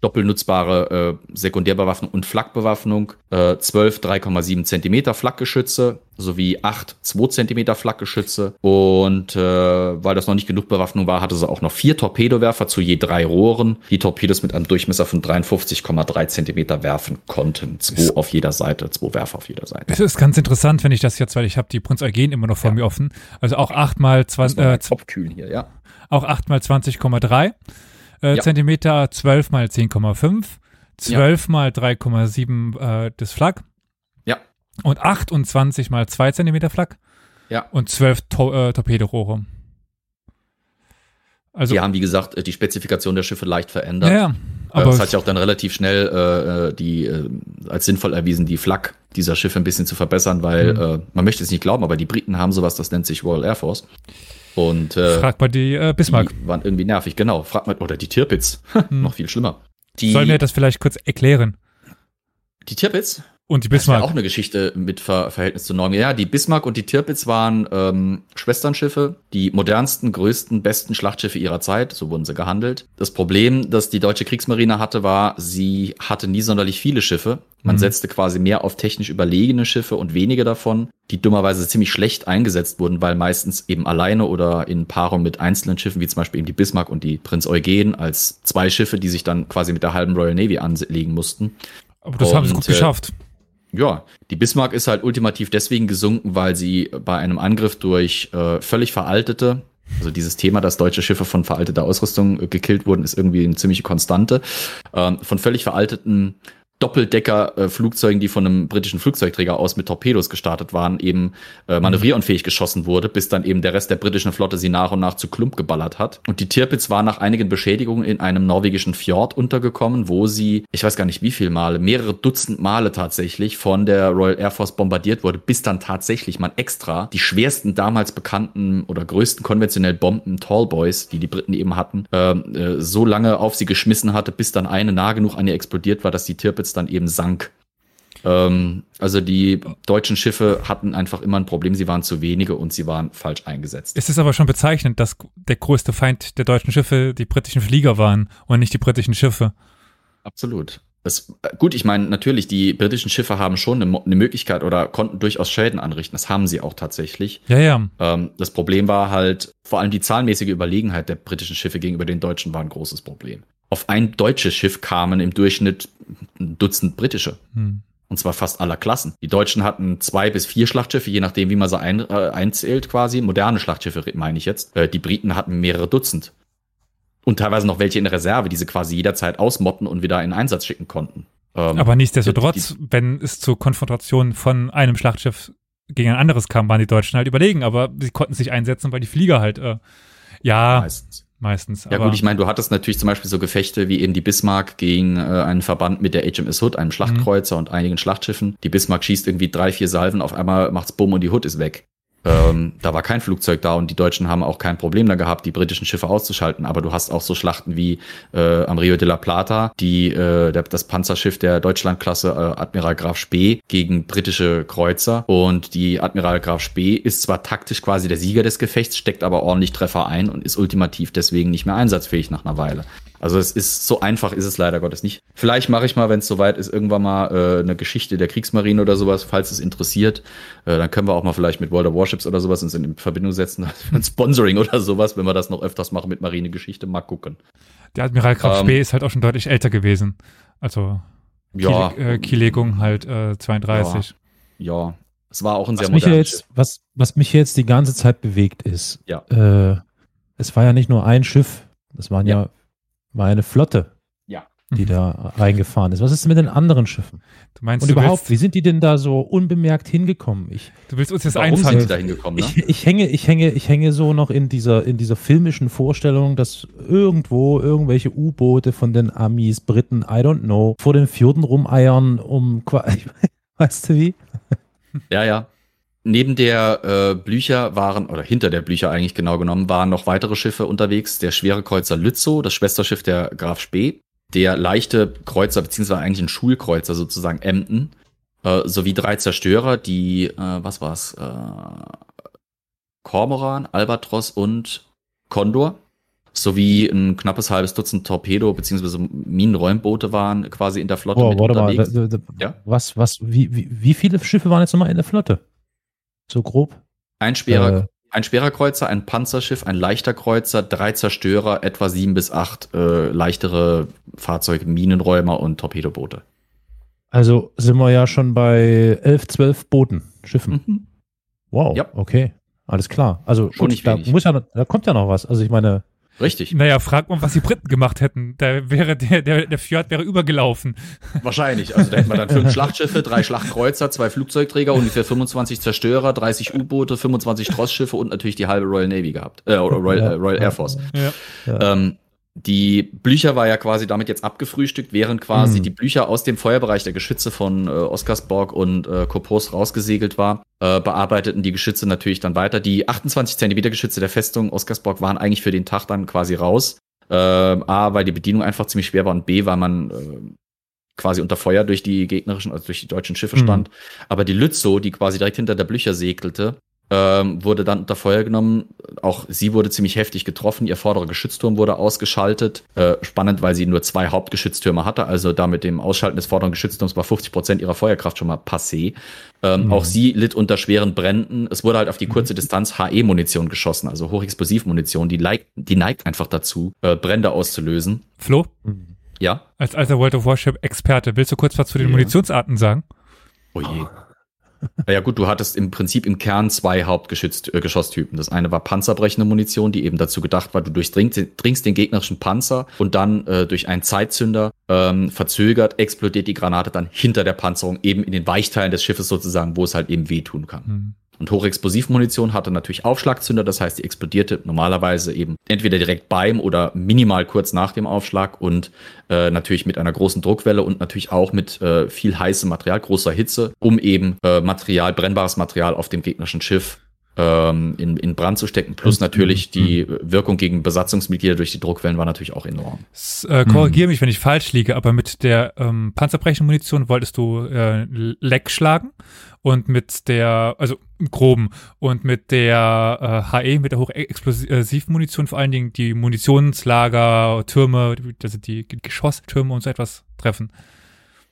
doppelnutzbare äh, Sekundärbewaffnung und Flakbewaffnung, äh, 12 3,7 Zentimeter Flakgeschütze sowie 8 2 Zentimeter Flakgeschütze und äh, weil das noch nicht genug Bewaffnung war, hatte sie auch noch vier Torpedowerfer zu je drei Rohren, die Torpedos mit einem Durchmesser von 53,3 Zentimeter werfen konnten. Zwei auf jeder Seite, zwei Werfer auf jeder Seite. Das ist ganz interessant, wenn ich das jetzt, weil ich habe die Prinz Eugen immer noch vor ja. mir offen. Also auch 8 mal 20 äh, Kopfkühlen hier, ja. Auch 8 mal 20,3 äh, ja. Zentimeter, 12 mal 10,5, 12 ja. mal 3,7 äh, das Flak. Ja. Und 28 mal 2 Zentimeter Flak. Ja. Und 12 to äh, Torpedorohre. Also, die haben, wie gesagt, die Spezifikation der Schiffe leicht verändert. Ja, ja. Äh, aber das hat ja auch dann relativ schnell äh, die äh, als sinnvoll erwiesen, die Flak dieser Schiffe ein bisschen zu verbessern, weil mhm. äh, man möchte es nicht glauben, aber die Briten haben sowas, das nennt sich Royal Air Force. Und äh, fragt mal die äh, Bismarck. Die waren irgendwie nervig, genau. Fragt mal, oder die Tirpitz. Hm. Noch viel schlimmer. Die, Sollen wir das vielleicht kurz erklären? Die Tirpitz? Und die Bismarck. Das ist auch eine Geschichte mit Ver Verhältnis zu Norwegen. Ja, die Bismarck und die Tirpitz waren ähm, Schwesternschiffe, die modernsten, größten, besten Schlachtschiffe ihrer Zeit. So wurden sie gehandelt. Das Problem, das die deutsche Kriegsmarine hatte, war, sie hatte nie sonderlich viele Schiffe. Man mhm. setzte quasi mehr auf technisch überlegene Schiffe und wenige davon, die dummerweise ziemlich schlecht eingesetzt wurden, weil meistens eben alleine oder in Paarung mit einzelnen Schiffen, wie zum Beispiel eben die Bismarck und die Prinz Eugen, als zwei Schiffe, die sich dann quasi mit der halben Royal Navy anlegen mussten. Aber das und, haben sie gut äh, geschafft ja, die Bismarck ist halt ultimativ deswegen gesunken, weil sie bei einem Angriff durch äh, völlig veraltete, also dieses Thema, dass deutsche Schiffe von veralteter Ausrüstung äh, gekillt wurden, ist irgendwie eine ziemliche Konstante, ähm, von völlig veralteten Doppeldecker-Flugzeugen, die von einem britischen Flugzeugträger aus mit Torpedos gestartet waren, eben äh, manövrierunfähig geschossen wurde, bis dann eben der Rest der britischen Flotte sie nach und nach zu Klump geballert hat. Und die Tirpitz war nach einigen Beschädigungen in einem norwegischen Fjord untergekommen, wo sie, ich weiß gar nicht wie viel Male, mehrere Dutzend Male tatsächlich von der Royal Air Force bombardiert wurde, bis dann tatsächlich man extra die schwersten damals bekannten oder größten konventionellen Bomben, Tallboys, die die Briten eben hatten, äh, äh, so lange auf sie geschmissen hatte, bis dann eine nah genug an ihr explodiert war, dass die Tirpitz dann eben sank. Ähm, also die deutschen Schiffe hatten einfach immer ein Problem, sie waren zu wenige und sie waren falsch eingesetzt. Es ist aber schon bezeichnend, dass der größte Feind der deutschen Schiffe die britischen Flieger waren und nicht die britischen Schiffe. Absolut. Das, gut, ich meine, natürlich, die britischen Schiffe haben schon eine, eine, Möglichkeit oder konnten durchaus Schäden anrichten. Das haben sie auch tatsächlich. Ja, ja. Ähm, das Problem war halt, vor allem die zahlenmäßige Überlegenheit der britischen Schiffe gegenüber den deutschen war ein großes Problem. Auf ein deutsches Schiff kamen im Durchschnitt ein Dutzend britische. Hm. Und zwar fast aller Klassen. Die Deutschen hatten zwei bis vier Schlachtschiffe, je nachdem, wie man sie ein, äh, einzählt quasi. Moderne Schlachtschiffe meine ich jetzt. Äh, die Briten hatten mehrere Dutzend. Und teilweise noch welche in Reserve, die sie quasi jederzeit ausmotten und wieder in Einsatz schicken konnten. Ähm, Aber nichtsdestotrotz, wenn es zur Konfrontation von einem Schlachtschiff gegen ein anderes kam, waren die Deutschen halt überlegen. Aber sie konnten sich einsetzen, weil die Flieger halt, äh, ja, meistens. Meistens ja gut, ich meine, du hattest natürlich zum Beispiel so Gefechte wie eben die Bismarck gegen äh, einen Verband mit der HMS Hood, einem Schlachtkreuzer mhm. und einigen Schlachtschiffen. Die Bismarck schießt irgendwie drei, vier Salven, auf einmal macht's Bumm und die Hood ist weg. Ähm, da war kein Flugzeug da und die Deutschen haben auch kein Problem da gehabt, die britischen Schiffe auszuschalten. Aber du hast auch so Schlachten wie äh, am Rio de la Plata, die äh, der, das Panzerschiff der Deutschlandklasse äh, Admiral Graf Spee gegen britische Kreuzer. Und die Admiral Graf Spee ist zwar taktisch quasi der Sieger des Gefechts, steckt aber ordentlich Treffer ein und ist ultimativ deswegen nicht mehr einsatzfähig nach einer Weile. Also es ist so einfach ist es leider Gottes nicht. Vielleicht mache ich mal, wenn es soweit ist, irgendwann mal äh, eine Geschichte der Kriegsmarine oder sowas, falls es interessiert. Äh, dann können wir auch mal vielleicht mit World of Warships oder sowas uns in Verbindung setzen, ein Sponsoring oder sowas, wenn wir das noch öfters machen mit Marinegeschichte, mal gucken. Der Admiral Graf ähm, Spee ist halt auch schon deutlich älter gewesen. Also ja, Kiel, äh, Kiellegung halt äh, 32. Ja, ja, es war auch ein was sehr modernes jetzt, was, was mich jetzt die ganze Zeit bewegt ist, ja. Äh, es war ja nicht nur ein Schiff, das waren ja, ja war eine Flotte, ja. die da reingefahren ist. Was ist mit den anderen Schiffen? Du meinst, Und du überhaupt, willst, wie sind die denn da so unbemerkt hingekommen? Ich, du willst uns jetzt Warum einfangen. sind die da hingekommen? Ne? ich, ich, hänge, ich, hänge, ich hänge so noch in dieser, in dieser filmischen Vorstellung, dass irgendwo irgendwelche U-Boote von den Amis, Briten, I don't know, vor den Fjorden rumeiern, um, weißt du wie? Ja, ja. Neben der äh, Blücher waren, oder hinter der Blücher eigentlich genau genommen, waren noch weitere Schiffe unterwegs. Der schwere Kreuzer Lützow, das Schwesterschiff der Graf Spee, der leichte Kreuzer, beziehungsweise eigentlich ein Schulkreuzer sozusagen Emden, äh, sowie drei Zerstörer, die, äh, was war's, äh, Kormoran, Albatros und Condor, sowie ein knappes halbes Dutzend Torpedo- beziehungsweise Minenräumboote waren quasi in der Flotte Oh, mit warte mal, unterwegs. da- da- Ja? was, was, wie, wie, wie viele Schiffe waren jetzt nochmal in der Flotte? So grob? Ein schwerer, Äh. ein schwerer Kreuzer, ein Panzerschiff, ein leichter Kreuzer, drei Zerstörer, etwa sieben bis acht äh, leichtere Fahrzeuge, Minenräumer und Torpedoboote. Also sind wir ja schon bei elf, zwölf Booten, Schiffen. Mhm. Wow, Ja. okay. Alles klar. Also Schon gut, da, wenig. muss ja, da kommt ja noch was. Also ich meine, Richtig. Naja, frag mal, was die Briten gemacht hätten. Da wäre der, der, der Fjord wäre übergelaufen. Wahrscheinlich. Also da hätten wir dann fünf Schlachtschiffe, drei Schlachtkreuzer, zwei Flugzeugträger, ungefähr 25 Zerstörer, 30 U-Boote, 25 Trossschiffe und natürlich die halbe Royal Navy gehabt. Äh, oder Royal, Ja. äh, Royal Air Force. Ja. Ähm, die Blücher war ja quasi damit jetzt abgefrühstückt, während quasi Mhm. die Blücher aus dem Feuerbereich der Geschütze von äh, Oscarsborg und äh, Kopos rausgesegelt war, äh, bearbeiteten die Geschütze natürlich dann weiter. Die 28 Zentimeter Geschütze der Festung Oscarsborg waren eigentlich für den Tag dann quasi raus. Ähm, A, weil die Bedienung einfach ziemlich schwer war und B, weil man äh, quasi unter Feuer durch die gegnerischen, also durch die deutschen Schiffe Mhm. stand. Aber die Lützow, die quasi direkt hinter der Blücher segelte, ähm, wurde dann unter Feuer genommen. Auch sie wurde ziemlich heftig getroffen. Ihr vorderer Geschützturm wurde ausgeschaltet. Äh, spannend, weil sie nur zwei Hauptgeschütztürme hatte. Also da mit dem Ausschalten des vorderen Geschützturms war 50 Prozent ihrer Feuerkraft schon mal passé. Ähm, Mhm. Auch sie litt unter schweren Bränden. Es wurde halt auf die kurze Distanz HE-Munition geschossen, also Hochexplosivmunition. Die, neigt- die neigt einfach dazu, äh, Brände auszulösen. Flo, Ja. als alter World of Warship-Experte, willst du kurz was zu den Ja. Munisationsarten sagen? Oh je. Ja gut, du hattest im Prinzip im Kern zwei Hauptgeschosstypen. Das eine war panzerbrechende Munition, die eben dazu gedacht war, du durchdringst dringst den gegnerischen Panzer und dann äh, durch einen Zeitzünder ähm, verzögert, explodiert die Granate dann hinter der Panzerung eben in den Weichteilen des Schiffes sozusagen, wo es halt eben wehtun kann. Mhm. Und Hochexplosivmunition hatte natürlich Aufschlagzünder, das heißt, die explodierte normalerweise eben entweder direkt beim oder minimal kurz nach dem Aufschlag und äh, natürlich mit einer großen Druckwelle und natürlich auch mit äh, viel heißem Material, großer Hitze, um eben äh, Material, brennbares Material auf dem gegnerischen Schiff ähm, in, in Brand zu stecken. Plus natürlich die Wirkung gegen Besatzungsmitglieder durch die Druckwellen war natürlich auch enorm. Äh, Korrigiere mich, wenn ich falsch liege, aber mit der ähm, panzerbrechenden Munition wolltest du äh, Leck schlagen und mit der, also im Groben, und mit der äh, HE, mit der Hochexplosivmunition vor allen Dingen die Munitionslager, Türme, also die Geschosstürme und so etwas treffen.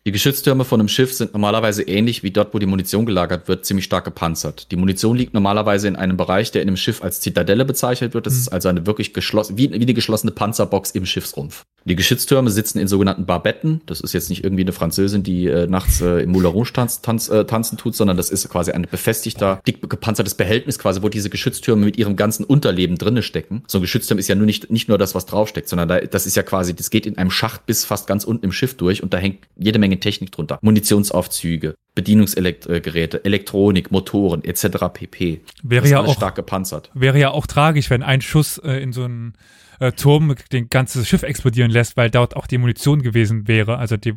Die Geschütztürme von einem Schiff sind normalerweise ähnlich wie dort, wo die Munition gelagert wird, ziemlich stark gepanzert. Die Munition liegt normalerweise in einem Bereich, der in einem Schiff als Zitadelle bezeichnet wird. Das Mhm. ist also eine wirklich geschlossene, wie, wie eine geschlossene Panzerbox im Schiffsrumpf. Die Geschütztürme sitzen in sogenannten Barbetten. Das ist jetzt nicht irgendwie eine Französin, die äh, nachts äh, im Moulin Rouge tanz, tanz, äh, tanzen tut, sondern das ist quasi ein befestigter, dick gepanzertes Behältnis quasi, wo diese Geschütztürme mit ihrem ganzen Unterleben drinne stecken. So ein Geschützturm ist ja nur nicht, nicht nur das, was draufsteckt, sondern da, das ist ja quasi, das geht in einem Schacht bis fast ganz unten im Schiff durch und da hängt jede Menge Technik drunter. Munitionsaufzüge, Bedienungsgeräte, Elektronik, Motoren etc. pp. Wäre Das ist ja alles auch stark gepanzert. wäre ja auch tragisch, wenn ein Schuss äh, in so einen äh, Turm den ganzes Schiff explodieren lässt, weil dort auch die Munition gewesen wäre. Also die,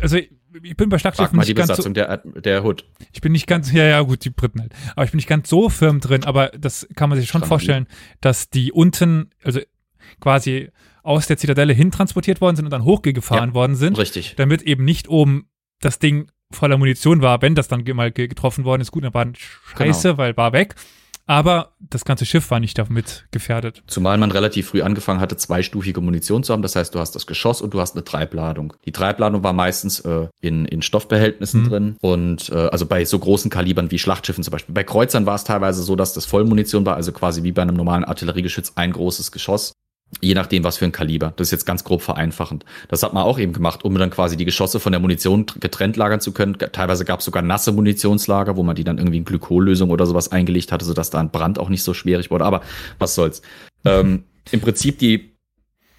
also ich bin bei Schlachtschiffen nicht ganz so, Besatzung der, der Hood. ich bin nicht ganz, ja, ja, gut, die Briten halt. Aber ich bin nicht ganz so firm drin, aber das kann man sich schon Strategie. vorstellen, dass die unten, also quasi aus der Zitadelle hin transportiert worden sind und dann hochgefahren Ja. worden sind, Richtig. damit eben nicht oben das Ding voller Munition war, wenn das dann mal ge- getroffen worden ist. Gut, dann war scheiße, Genau. weil war weg. Aber das ganze Schiff war nicht damit gefährdet. Zumal man relativ früh angefangen hatte, zweistufige Munition zu haben. Das heißt, du hast das Geschoss und du hast eine Treibladung. Die Treibladung war meistens äh, in, in Stoffbehältnissen Mhm. drin und äh, also bei so großen Kalibern wie Schlachtschiffen zum Beispiel. Bei Kreuzern war es teilweise so, dass das Vollmunition war, also quasi wie bei einem normalen Artilleriegeschütz ein großes Geschoss. Je nachdem, was für ein Kaliber. Das ist jetzt ganz grob vereinfachend. Das hat man auch eben gemacht, um dann quasi die Geschosse von der Munition getrennt lagern zu können. Teilweise gab es sogar nasse Munitionslager, wo man die dann irgendwie in Glykollösung oder sowas eingelegt hatte, sodass da ein Brand auch nicht so schwierig wurde. Aber was soll's. ähm, Im Prinzip die,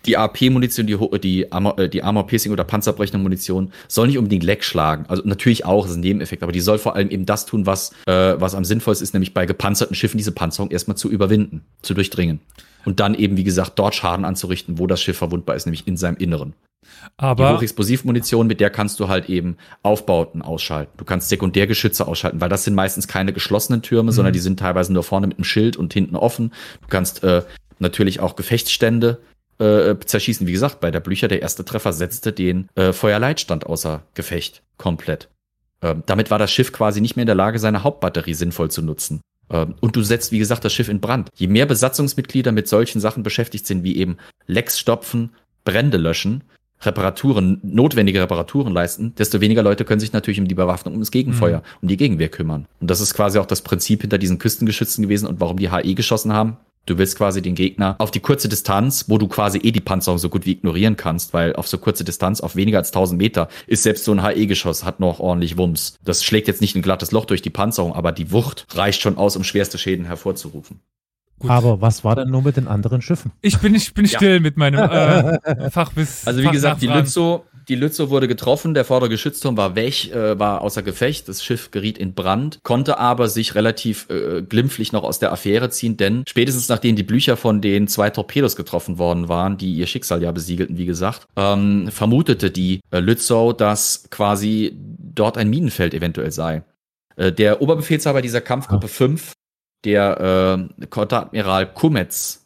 die AP-Munition, die, ho- die, Armor, äh, die Armor-Piercing oder panzerbrechende Munition soll nicht unbedingt Leck schlagen. Also natürlich auch, das ist ein Nebeneffekt, aber die soll vor allem eben das tun, was, äh, was am sinnvollsten ist, nämlich bei gepanzerten Schiffen diese Panzerung erstmal zu überwinden, zu durchdringen. Und dann eben, wie gesagt, dort Schaden anzurichten, wo das Schiff verwundbar ist, nämlich in seinem Inneren. Die Aber Hochexplosivmunition, mit der kannst du halt eben Aufbauten ausschalten. Du kannst Sekundärgeschütze ausschalten, weil das sind meistens keine geschlossenen Türme, Mhm. sondern die sind teilweise nur vorne mit einem Schild und hinten offen. Du kannst äh, natürlich auch Gefechtsstände äh, zerschießen. Wie gesagt, bei der Blücher, der erste Treffer setzte den äh, Feuerleitstand außer Gefecht komplett. Ähm, damit war das Schiff quasi nicht mehr in der Lage, seine Hauptbatterie sinnvoll zu nutzen. Ähm, und du setzt, wie gesagt, das Schiff in Brand. Je mehr Besatzungsmitglieder mit solchen Sachen beschäftigt sind, wie eben Lecks stopfen, Brände löschen, Reparaturen, notwendige Reparaturen leisten, desto weniger Leute können sich natürlich um die Bewaffnung, um das Gegenfeuer, Mhm. um die Gegenwehr kümmern. Und das ist quasi auch das Prinzip hinter diesen Küstengeschützen gewesen und warum die HE geschossen haben. Du willst quasi den Gegner auf die kurze Distanz, wo du quasi eh die Panzerung so gut wie ignorieren kannst, weil auf so kurze Distanz, auf weniger als 1000 Meter, ist selbst so ein HE-Geschoss, hat noch ordentlich Wumms. Das schlägt jetzt nicht ein glattes Loch durch die Panzerung, aber die Wucht reicht schon aus, um schwerste Schäden hervorzurufen. gut. Aber was war denn nur mit den anderen Schiffen? ich bin nicht, bin Ja. still mit meinem äh, Fachwiss. Also wie gesagt, die. Lützow, die Lützow wurde getroffen, der vordere Geschützturm war weg, äh, war außer Gefecht, das Schiff geriet in Brand, konnte aber sich relativ äh, glimpflich noch aus der Affäre ziehen, denn spätestens nachdem die Blücher von den zwei Torpedos getroffen worden waren, die ihr Schicksal ja besiegelten, wie gesagt, ähm, vermutete die äh, Lützow, dass quasi dort ein Minenfeld eventuell sei. Äh, der Oberbefehlshaber dieser Kampfgruppe 5, der äh, Konteradmiral Kumetz,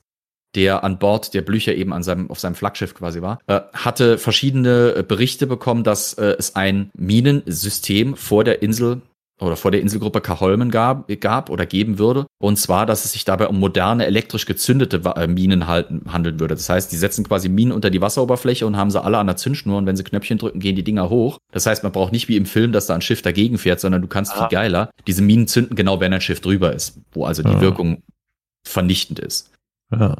der an Bord der Blücher eben an seinem, auf seinem Flaggschiff quasi war, äh, hatte verschiedene äh, Berichte bekommen, dass äh, es ein Minensystem vor der Insel oder vor der Inselgruppe Kaholmen gab, gab oder geben würde. Und zwar, dass es sich dabei um moderne, elektrisch gezündete äh, Minen halten, handeln würde. Das heißt, die setzen quasi Minen unter die Wasseroberfläche und haben sie alle an der Zündschnur und wenn sie Knöpfchen drücken, gehen die Dinger hoch. Das heißt, man braucht nicht wie im Film, dass da ein Schiff dagegen fährt, sondern du kannst viel geiler diese Minen zünden, genau wenn ein Schiff drüber ist, wo also die Ah. Wirkung vernichtend ist. Ja.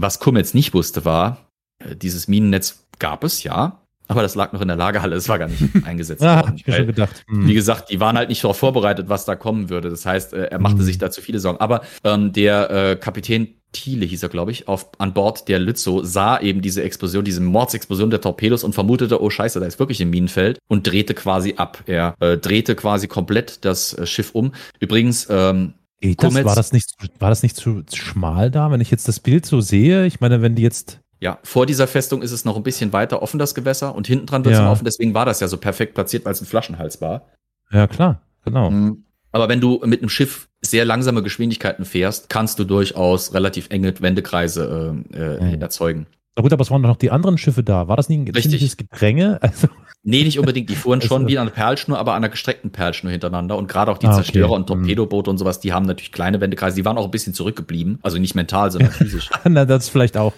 Was Kumetz nicht wusste, war, äh, dieses Minennetz gab es, ja, aber das lag noch in der Lagerhalle, es war gar nicht eingesetzt Ah, worden. ich schon gedacht. wie Hm. gesagt, die waren halt nicht darauf vorbereitet, was da kommen würde. Das heißt, äh, er machte Mhm. sich da zu viele Sorgen. Aber ähm, der äh, Kapitän Thiele hieß er, glaube ich, auf, an Bord der Lützow, sah eben diese Explosion, diese Mordsexplosion der Torpedos und vermutete, oh scheiße, da ist wirklich ein Minenfeld und drehte quasi ab. Er äh, drehte quasi komplett das äh, Schiff um. Übrigens, ähm, Geht das, war, das nicht, war das nicht zu schmal da, wenn ich jetzt das Bild so sehe? Ich meine, wenn die jetzt. Ja, vor dieser Festung ist es noch ein bisschen weiter offen, das Gewässer, und hinten dran wird es Ja. offen, deswegen war das ja so perfekt platziert, weil es ein Flaschenhals war. Ja, klar, genau. Mhm. Aber wenn du mit einem Schiff sehr langsame Geschwindigkeiten fährst, kannst du durchaus relativ enge Wendekreise äh, äh, Mhm. erzeugen. Na gut, aber es waren doch noch die anderen Schiffe da. War das nicht ein Richtig. ziemliches Gedränge? Also, Nee, nicht unbedingt. Die fuhren schon Also- wie an einer Perlschnur, aber an einer gestreckten Perlschnur hintereinander. Und gerade auch die Ah, okay. Zerstörer und Mhm. Torpedoboote und sowas, die haben natürlich kleine Wendekreise. Die waren auch ein bisschen zurückgeblieben. Also nicht mental, sondern physisch. na, das vielleicht auch.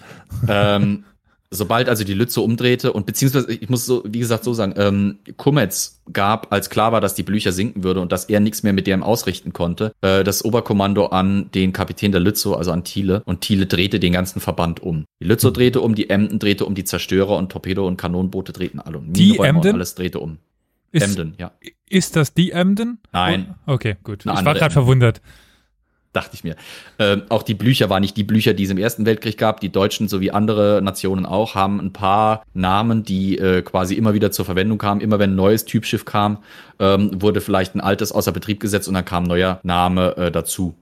ähm, sobald also die Lütze umdrehte und beziehungsweise, ich muss so, wie gesagt, so sagen, ähm, Kummetz gab, als klar war, dass die Blücher sinken würde und dass er nichts mehr mit dem ausrichten konnte, äh, das Oberkommando an den Kapitän der Lützow, also an Thiele. Und Thiele drehte den ganzen Verband um. Die Lützow drehte um, die Emden drehte um, die Zerstörer und Torpedo- und Kanonenboote drehten alle um. Die Minenräume und Emden? Alles drehte um. Ist, Emden, ja. ist das die Emden? Nein. Okay, gut. Eine ich war gerade Emden. verwundert. Dachte ich mir. Ähm, auch die Blücher waren nicht die Blücher, die es im Ersten Weltkrieg gab. Die Deutschen sowie andere Nationen auch haben ein paar Namen, die äh, quasi immer wieder zur Verwendung kamen. Immer wenn ein neues Typschiff kam, ähm, wurde vielleicht ein altes außer Betrieb gesetzt und dann kam ein neuer Name äh, dazu.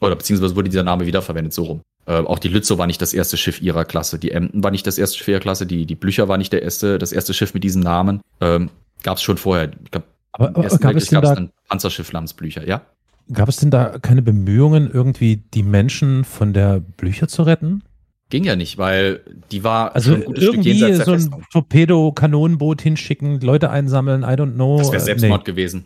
Oder beziehungsweise wurde dieser Name wiederverwendet, so rum. Äh, auch die Lützow war nicht das erste Schiff ihrer Klasse. Die Emden war nicht das erste Schiff ihrer Klasse. Die, die Blücher war nicht der erste, das erste Schiff mit diesem Namen. Ähm, gab es schon vorher. Ich glaub, Aber, im aber Ersten gab, es Weltkrieg denn es da, ein Panzerschiff namens Blücher, ja? Gab es denn da keine Bemühungen, irgendwie die Menschen von der Blücher zu retten? Ging ja nicht, weil die war Also ein gutes Stück irgendwie jenseits der so ein. Torpedo-Kanonenboot hinschicken, Leute einsammeln, I don't know. Das wäre Äh, Selbstmord gewesen.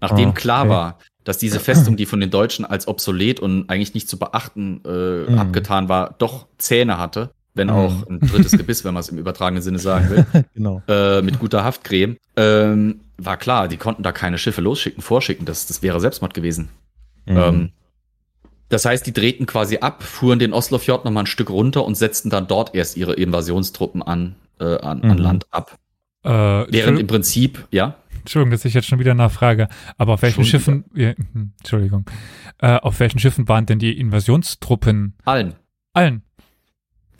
Nachdem Ah, klar okay. war, dass diese Festung, die von den Deutschen als obsolet und eigentlich nicht zu beachten äh, Mhm. abgetan war, doch Zähne hatte, wenn Mhm. auch ein drittes Gebiss, wenn man es im übertragenen Sinne sagen will, Nee. genau. äh, mit guter Haftcreme, ähm, war klar, die konnten da keine Schiffe losschicken, vorschicken. Das, das wäre Selbstmord gewesen. Mhm. Ähm, das heißt, die drehten quasi ab, fuhren den Oslofjord noch mal ein Stück runter und setzten dann dort erst ihre Invasionstruppen an, äh, an, an Mhm. Land ab. Äh, Während im Prinzip, ja, Entschuldigung, dass ich jetzt schon wieder nachfrage. Aber auf welchen Schiffen, ja, hm, Entschuldigung, äh, auf welchen Schiffen waren denn die Invasionstruppen? allen. Allen.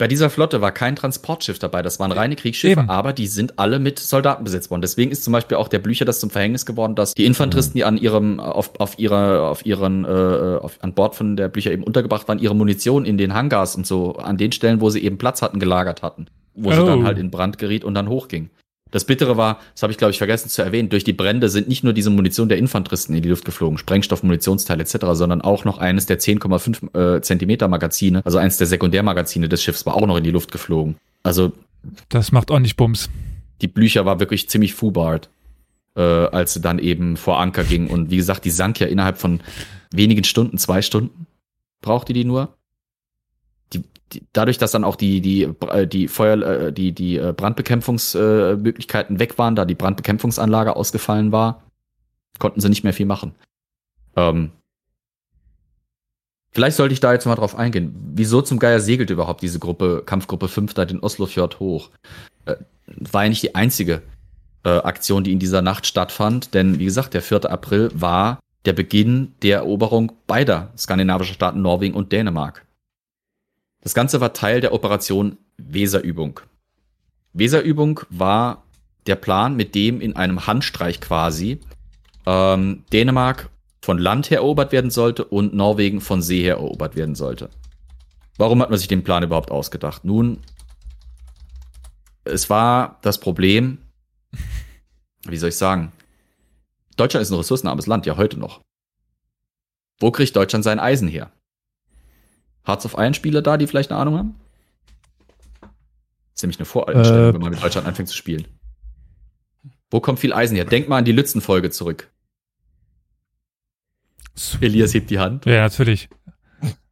Bei dieser Flotte war kein Transportschiff dabei, das waren reine Kriegsschiffe, Eben. aber die sind alle mit Soldaten besetzt worden. Deswegen ist zum Beispiel auch der Blücher das zum Verhängnis geworden, dass die Infanteristen, die an ihrem, auf, auf ihrer, auf ihren, äh, auf, an Bord von der Blücher eben untergebracht waren, ihre Munition in den Hangars und so, an den Stellen, wo sie eben Platz hatten, gelagert hatten. Wo sie Oh. dann halt in Brand geriet und dann hochging. Das Bittere war, das habe ich glaube ich vergessen zu erwähnen, durch die Brände sind nicht nur diese Munition der Infanteristen in die Luft geflogen, Sprengstoff, Munitionsteile etc., sondern auch noch eines der 10,5 äh, Zentimeter Magazine, also eines der Sekundärmagazine des Schiffs war auch noch in die Luft geflogen. Also Das macht ordentlich Bums. die Blücher war wirklich ziemlich fubart, äh, als sie dann eben vor Anker ging. Und wie gesagt, die sank ja innerhalb von wenigen Stunden, zwei Stunden brauchte die nur. Die, dadurch, dass dann auch die, die, äh, die Feuer, äh, die, die äh, Brandbekämpfungsmöglichkeiten weg waren, da die Brandbekämpfungsanlage ausgefallen war, konnten sie nicht mehr viel machen. Ähm, vielleicht sollte ich da jetzt mal drauf eingehen. Wieso zum Geier segelt überhaupt diese Gruppe, Kampfgruppe 5 da den Oslofjord hoch? Äh, war ja nicht die einzige äh, Aktion, die in dieser Nacht stattfand, denn wie gesagt, der 4. April war der Beginn der Eroberung beider skandinavischen Staaten Norwegen und Dänemark. Das Ganze war Teil der Operation Weserübung. Weserübung war der Plan, mit dem in einem Handstreich quasi ähm, Dänemark von Land her erobert werden sollte und Norwegen von See her erobert werden sollte. Warum hat man sich den Plan überhaupt ausgedacht? Nun, es war das Problem, wie soll ich sagen, Deutschland ist ein ressourcenarmes Land, ja heute noch. Wo kriegt Deutschland sein Eisen her? Hearts of Iron Spieler da, die vielleicht eine Ahnung haben? Das ist nämlich eine Voreinstellung, Äh, wenn man mit Deutschland anfängt zu spielen. Wo kommt viel Eisen her? Denk mal an die Lützen-Folge zurück. Elias hebt die Hand. Ja, natürlich.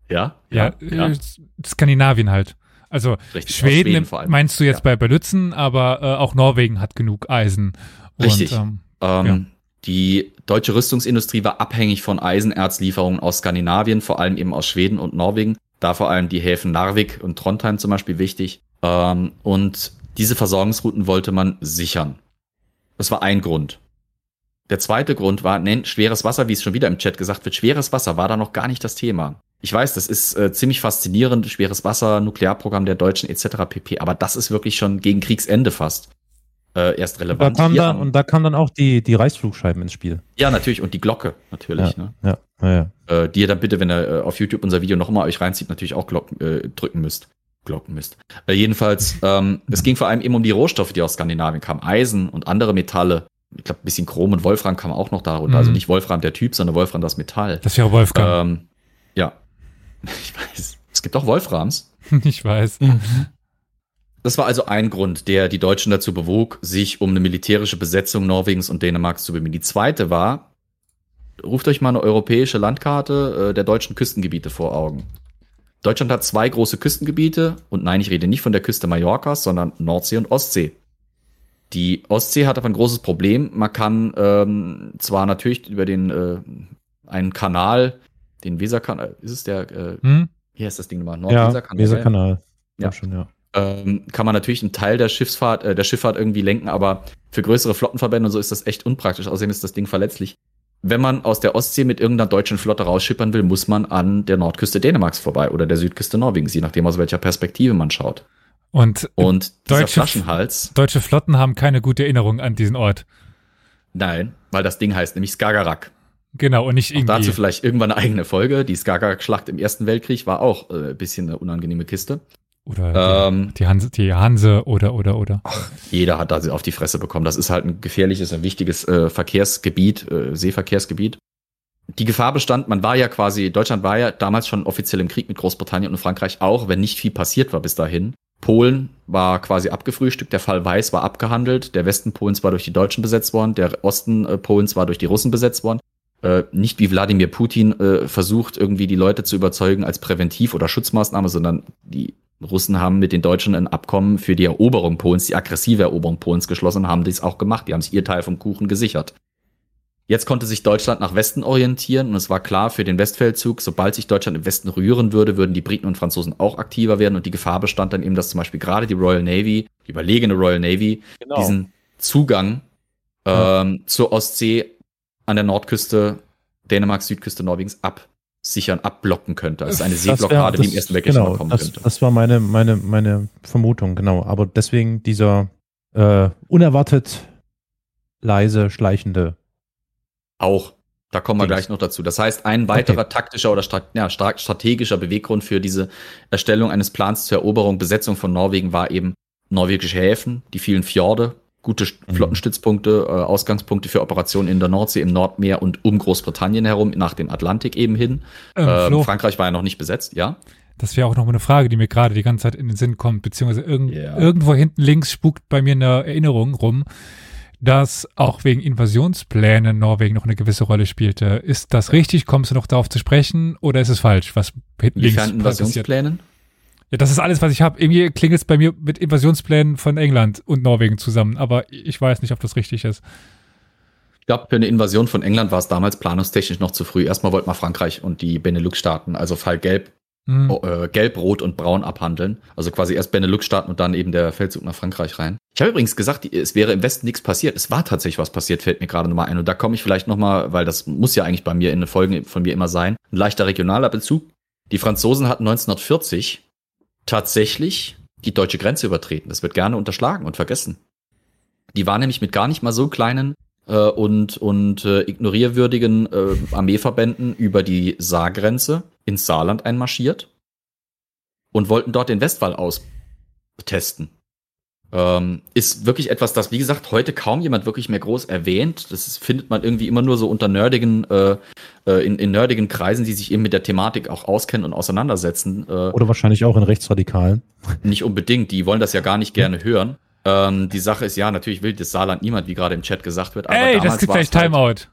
Ja? Ja, äh, Skandinavien halt. Also Richtig. aus Schweden, vor allem. meinst du jetzt Ja. bei, bei Lützen, aber äh, auch Norwegen hat genug Eisen. Und, Richtig. Ähm, Ähm, Ja. Die deutsche Rüstungsindustrie war abhängig von Eisenerzlieferungen aus Skandinavien, vor allem eben aus Schweden und Norwegen. Da vor allem die Häfen Narvik und Trondheim zum Beispiel wichtig. Ähm, und diese Versorgungsrouten wollte man sichern. Das war ein Grund. Der zweite Grund war, nennt schweres Wasser, wie es schon wieder im Chat gesagt wird, schweres Wasser war da noch gar nicht das Thema. Ich weiß, das ist äh, ziemlich faszinierend, schweres Wasser, Nuklearprogramm der Deutschen etc. pp. Aber das ist wirklich schon gegen Kriegsende fast äh, erst relevant. Da dann, und da kamen dann auch die, die Reißflugscheiben ins Spiel. ja, natürlich. Und die Glocke, natürlich. Ja. Ne? Ja, ja, ja. Äh, die ihr dann bitte, wenn ihr äh, auf YouTube unser Video noch mal euch reinzieht, natürlich auch Glocken, äh, drücken müsst. Glocken müsst. Äh, jedenfalls, ähm, es ging vor allem eben um die Rohstoffe, die aus Skandinavien kamen. Eisen und andere Metalle. Ich glaube, ein bisschen Chrom und Wolfram kam auch noch darunter. Mhm. Also nicht Wolfram der Typ, sondern Wolfram das Metall. Das wäre Wolfgang. Ähm, ja. Ich weiß. Es gibt auch Wolframs. ich weiß. Das war also ein Grund, der die Deutschen dazu bewog, sich um eine militärische Besetzung Norwegens und Dänemarks zu bemühen. Die zweite war, ruft euch mal eine europäische Landkarte äh, der deutschen Küstengebiete vor Augen. Deutschland hat zwei große Küstengebiete und nein, ich rede nicht von der Küste Mallorcas, sondern Nordsee und Ostsee. Die Ostsee hat aber ein großes Problem. Man kann ähm, zwar natürlich über den äh, einen Kanal, den Weserkanal, ist es der, äh, Hm? wie heißt das Ding nochmal? Ja, Nordweserkanal. Weserkanal. Ja. Ja. Schon, ja. Ähm, kann man natürlich einen Teil der Schiffsfahrt, äh, der Schifffahrt irgendwie lenken, aber für größere Flottenverbände und so ist das echt unpraktisch. Außerdem ist das Ding verletzlich. Wenn man aus der Ostsee mit irgendeiner deutschen Flotte rausschippern will, muss man an der Nordküste Dänemarks vorbei oder der Südküste Norwegens, je nachdem aus welcher Perspektive man schaut. Und Und Deutsche- Flaschenhals, deutsche Flotten haben keine gute Erinnerung an diesen Ort. nein, weil das Ding heißt nämlich Skagerrak. Genau, und nicht Auch irgendwie. dazu vielleicht irgendwann eine eigene Folge. Die Skagerrak-Schlacht im Ersten Weltkrieg war auch äh, ein bisschen eine unangenehme Kiste. Oder Ähm, die, Hanse, die Hanse oder, oder, oder. Jeder hat da auf die Fresse bekommen. Das ist halt ein gefährliches, ein wichtiges äh, Verkehrsgebiet, äh, Seeverkehrsgebiet. Die Gefahr bestand, man war ja quasi, Deutschland war ja damals schon offiziell im Krieg mit Großbritannien und Frankreich, auch wenn nicht viel passiert war bis dahin. Polen war quasi abgefrühstückt, der Fall Weiß war abgehandelt, der Westen Polens war durch die Deutschen besetzt worden, der Osten äh, Polens war durch die Russen besetzt worden. Äh, nicht wie Wladimir Putin äh, versucht, irgendwie die Leute zu überzeugen als Präventiv- oder Schutzmaßnahme, sondern die Russen haben mit den Deutschen ein Abkommen für die Eroberung Polens, die aggressive Eroberung Polens geschlossen, haben dies auch gemacht. Die haben sich ihr Teil vom Kuchen gesichert. Jetzt konnte sich Deutschland nach Westen orientieren und es war klar für den Westfeldzug, sobald sich Deutschland im Westen rühren würde, würden die Briten und Franzosen auch aktiver werden und die Gefahr bestand dann eben, dass zum Beispiel gerade die Royal Navy, die überlegene Royal Navy, Genau. diesen Zugang ähm, zur Ostsee an der Nordküste Dänemarks, Südküste Norwegens absichern, abblocken könnte. Also eine Das Seeblockade, wie im Ersten Weltkrieg genau, kommen das, könnte. das war meine, meine, meine Vermutung, genau. Aber deswegen dieser äh, unerwartet leise, schleichende. Auch. Da kommen wir Dings. gleich noch dazu. Das heißt, ein weiterer taktischer oder stra ja, stra strategischer Beweggrund für diese Erstellung eines Plans zur Eroberung, Besetzung von Norwegen war eben norwegische Häfen, die vielen Fjorde, gute Mhm. Flottenstützpunkte, äh, Ausgangspunkte für Operationen in der Nordsee, im Nordmeer und um Großbritannien herum, nach dem Atlantik eben hin. Ähm, Ähm, Frankreich war ja noch nicht besetzt, ja. das wäre auch noch mal eine Frage, die mir gerade die ganze Zeit in den Sinn kommt, beziehungsweise irgend, Ja. irgendwo hinten links spukt bei mir eine Erinnerung rum, dass auch wegen Invasionsplänen Norwegen noch eine gewisse Rolle spielte. Ist das richtig? Kommst du noch darauf zu sprechen oder ist es falsch, was hinten links Inwiefern passiert? Ja, das ist alles, was ich habe. Irgendwie klingelt es bei mir mit Invasionsplänen von England und Norwegen zusammen, aber ich weiß nicht, ob das richtig ist. Ich glaube, für eine Invasion von England war es damals planungstechnisch noch zu früh. Erstmal wollte man Frankreich und die Benelux-Staaten, also Fall Gelb, Hm. oh, äh, Gelb, Rot und Braun abhandeln. Also quasi erst Benelux-Staaten und dann eben der Feldzug nach Frankreich rein. Ich habe übrigens gesagt, es wäre im Westen nichts passiert. Es war tatsächlich was passiert, fällt mir gerade nochmal ein. Und da komme ich vielleicht nochmal, weil das muss ja eigentlich bei mir in den Folgen von mir immer sein, ein leichter regionaler Bezug. Die Franzosen hatten 1940 tatsächlich die deutsche Grenze übertreten. Das wird gerne unterschlagen und vergessen. Die waren nämlich mit gar nicht mal so kleinen äh, und, und äh, ignorierwürdigen äh, Armeeverbänden über die Saargrenze ins Saarland einmarschiert und wollten dort den Westwall austesten. Ähm, ist wirklich etwas, das, wie gesagt, heute kaum jemand wirklich mehr groß erwähnt. Das ist, findet man irgendwie immer nur so unter nerdigen, äh, äh, in, in nerdigen Kreisen, die sich eben mit der Thematik auch auskennen und auseinandersetzen. Äh, Oder wahrscheinlich auch in Rechtsradikalen. nicht unbedingt, die wollen das ja gar nicht gerne hören. Ähm, die Sache ist ja, natürlich will das Saarland niemand, wie gerade im Chat gesagt wird. Aber Ey, das gibt war gleich es halt- Timeout.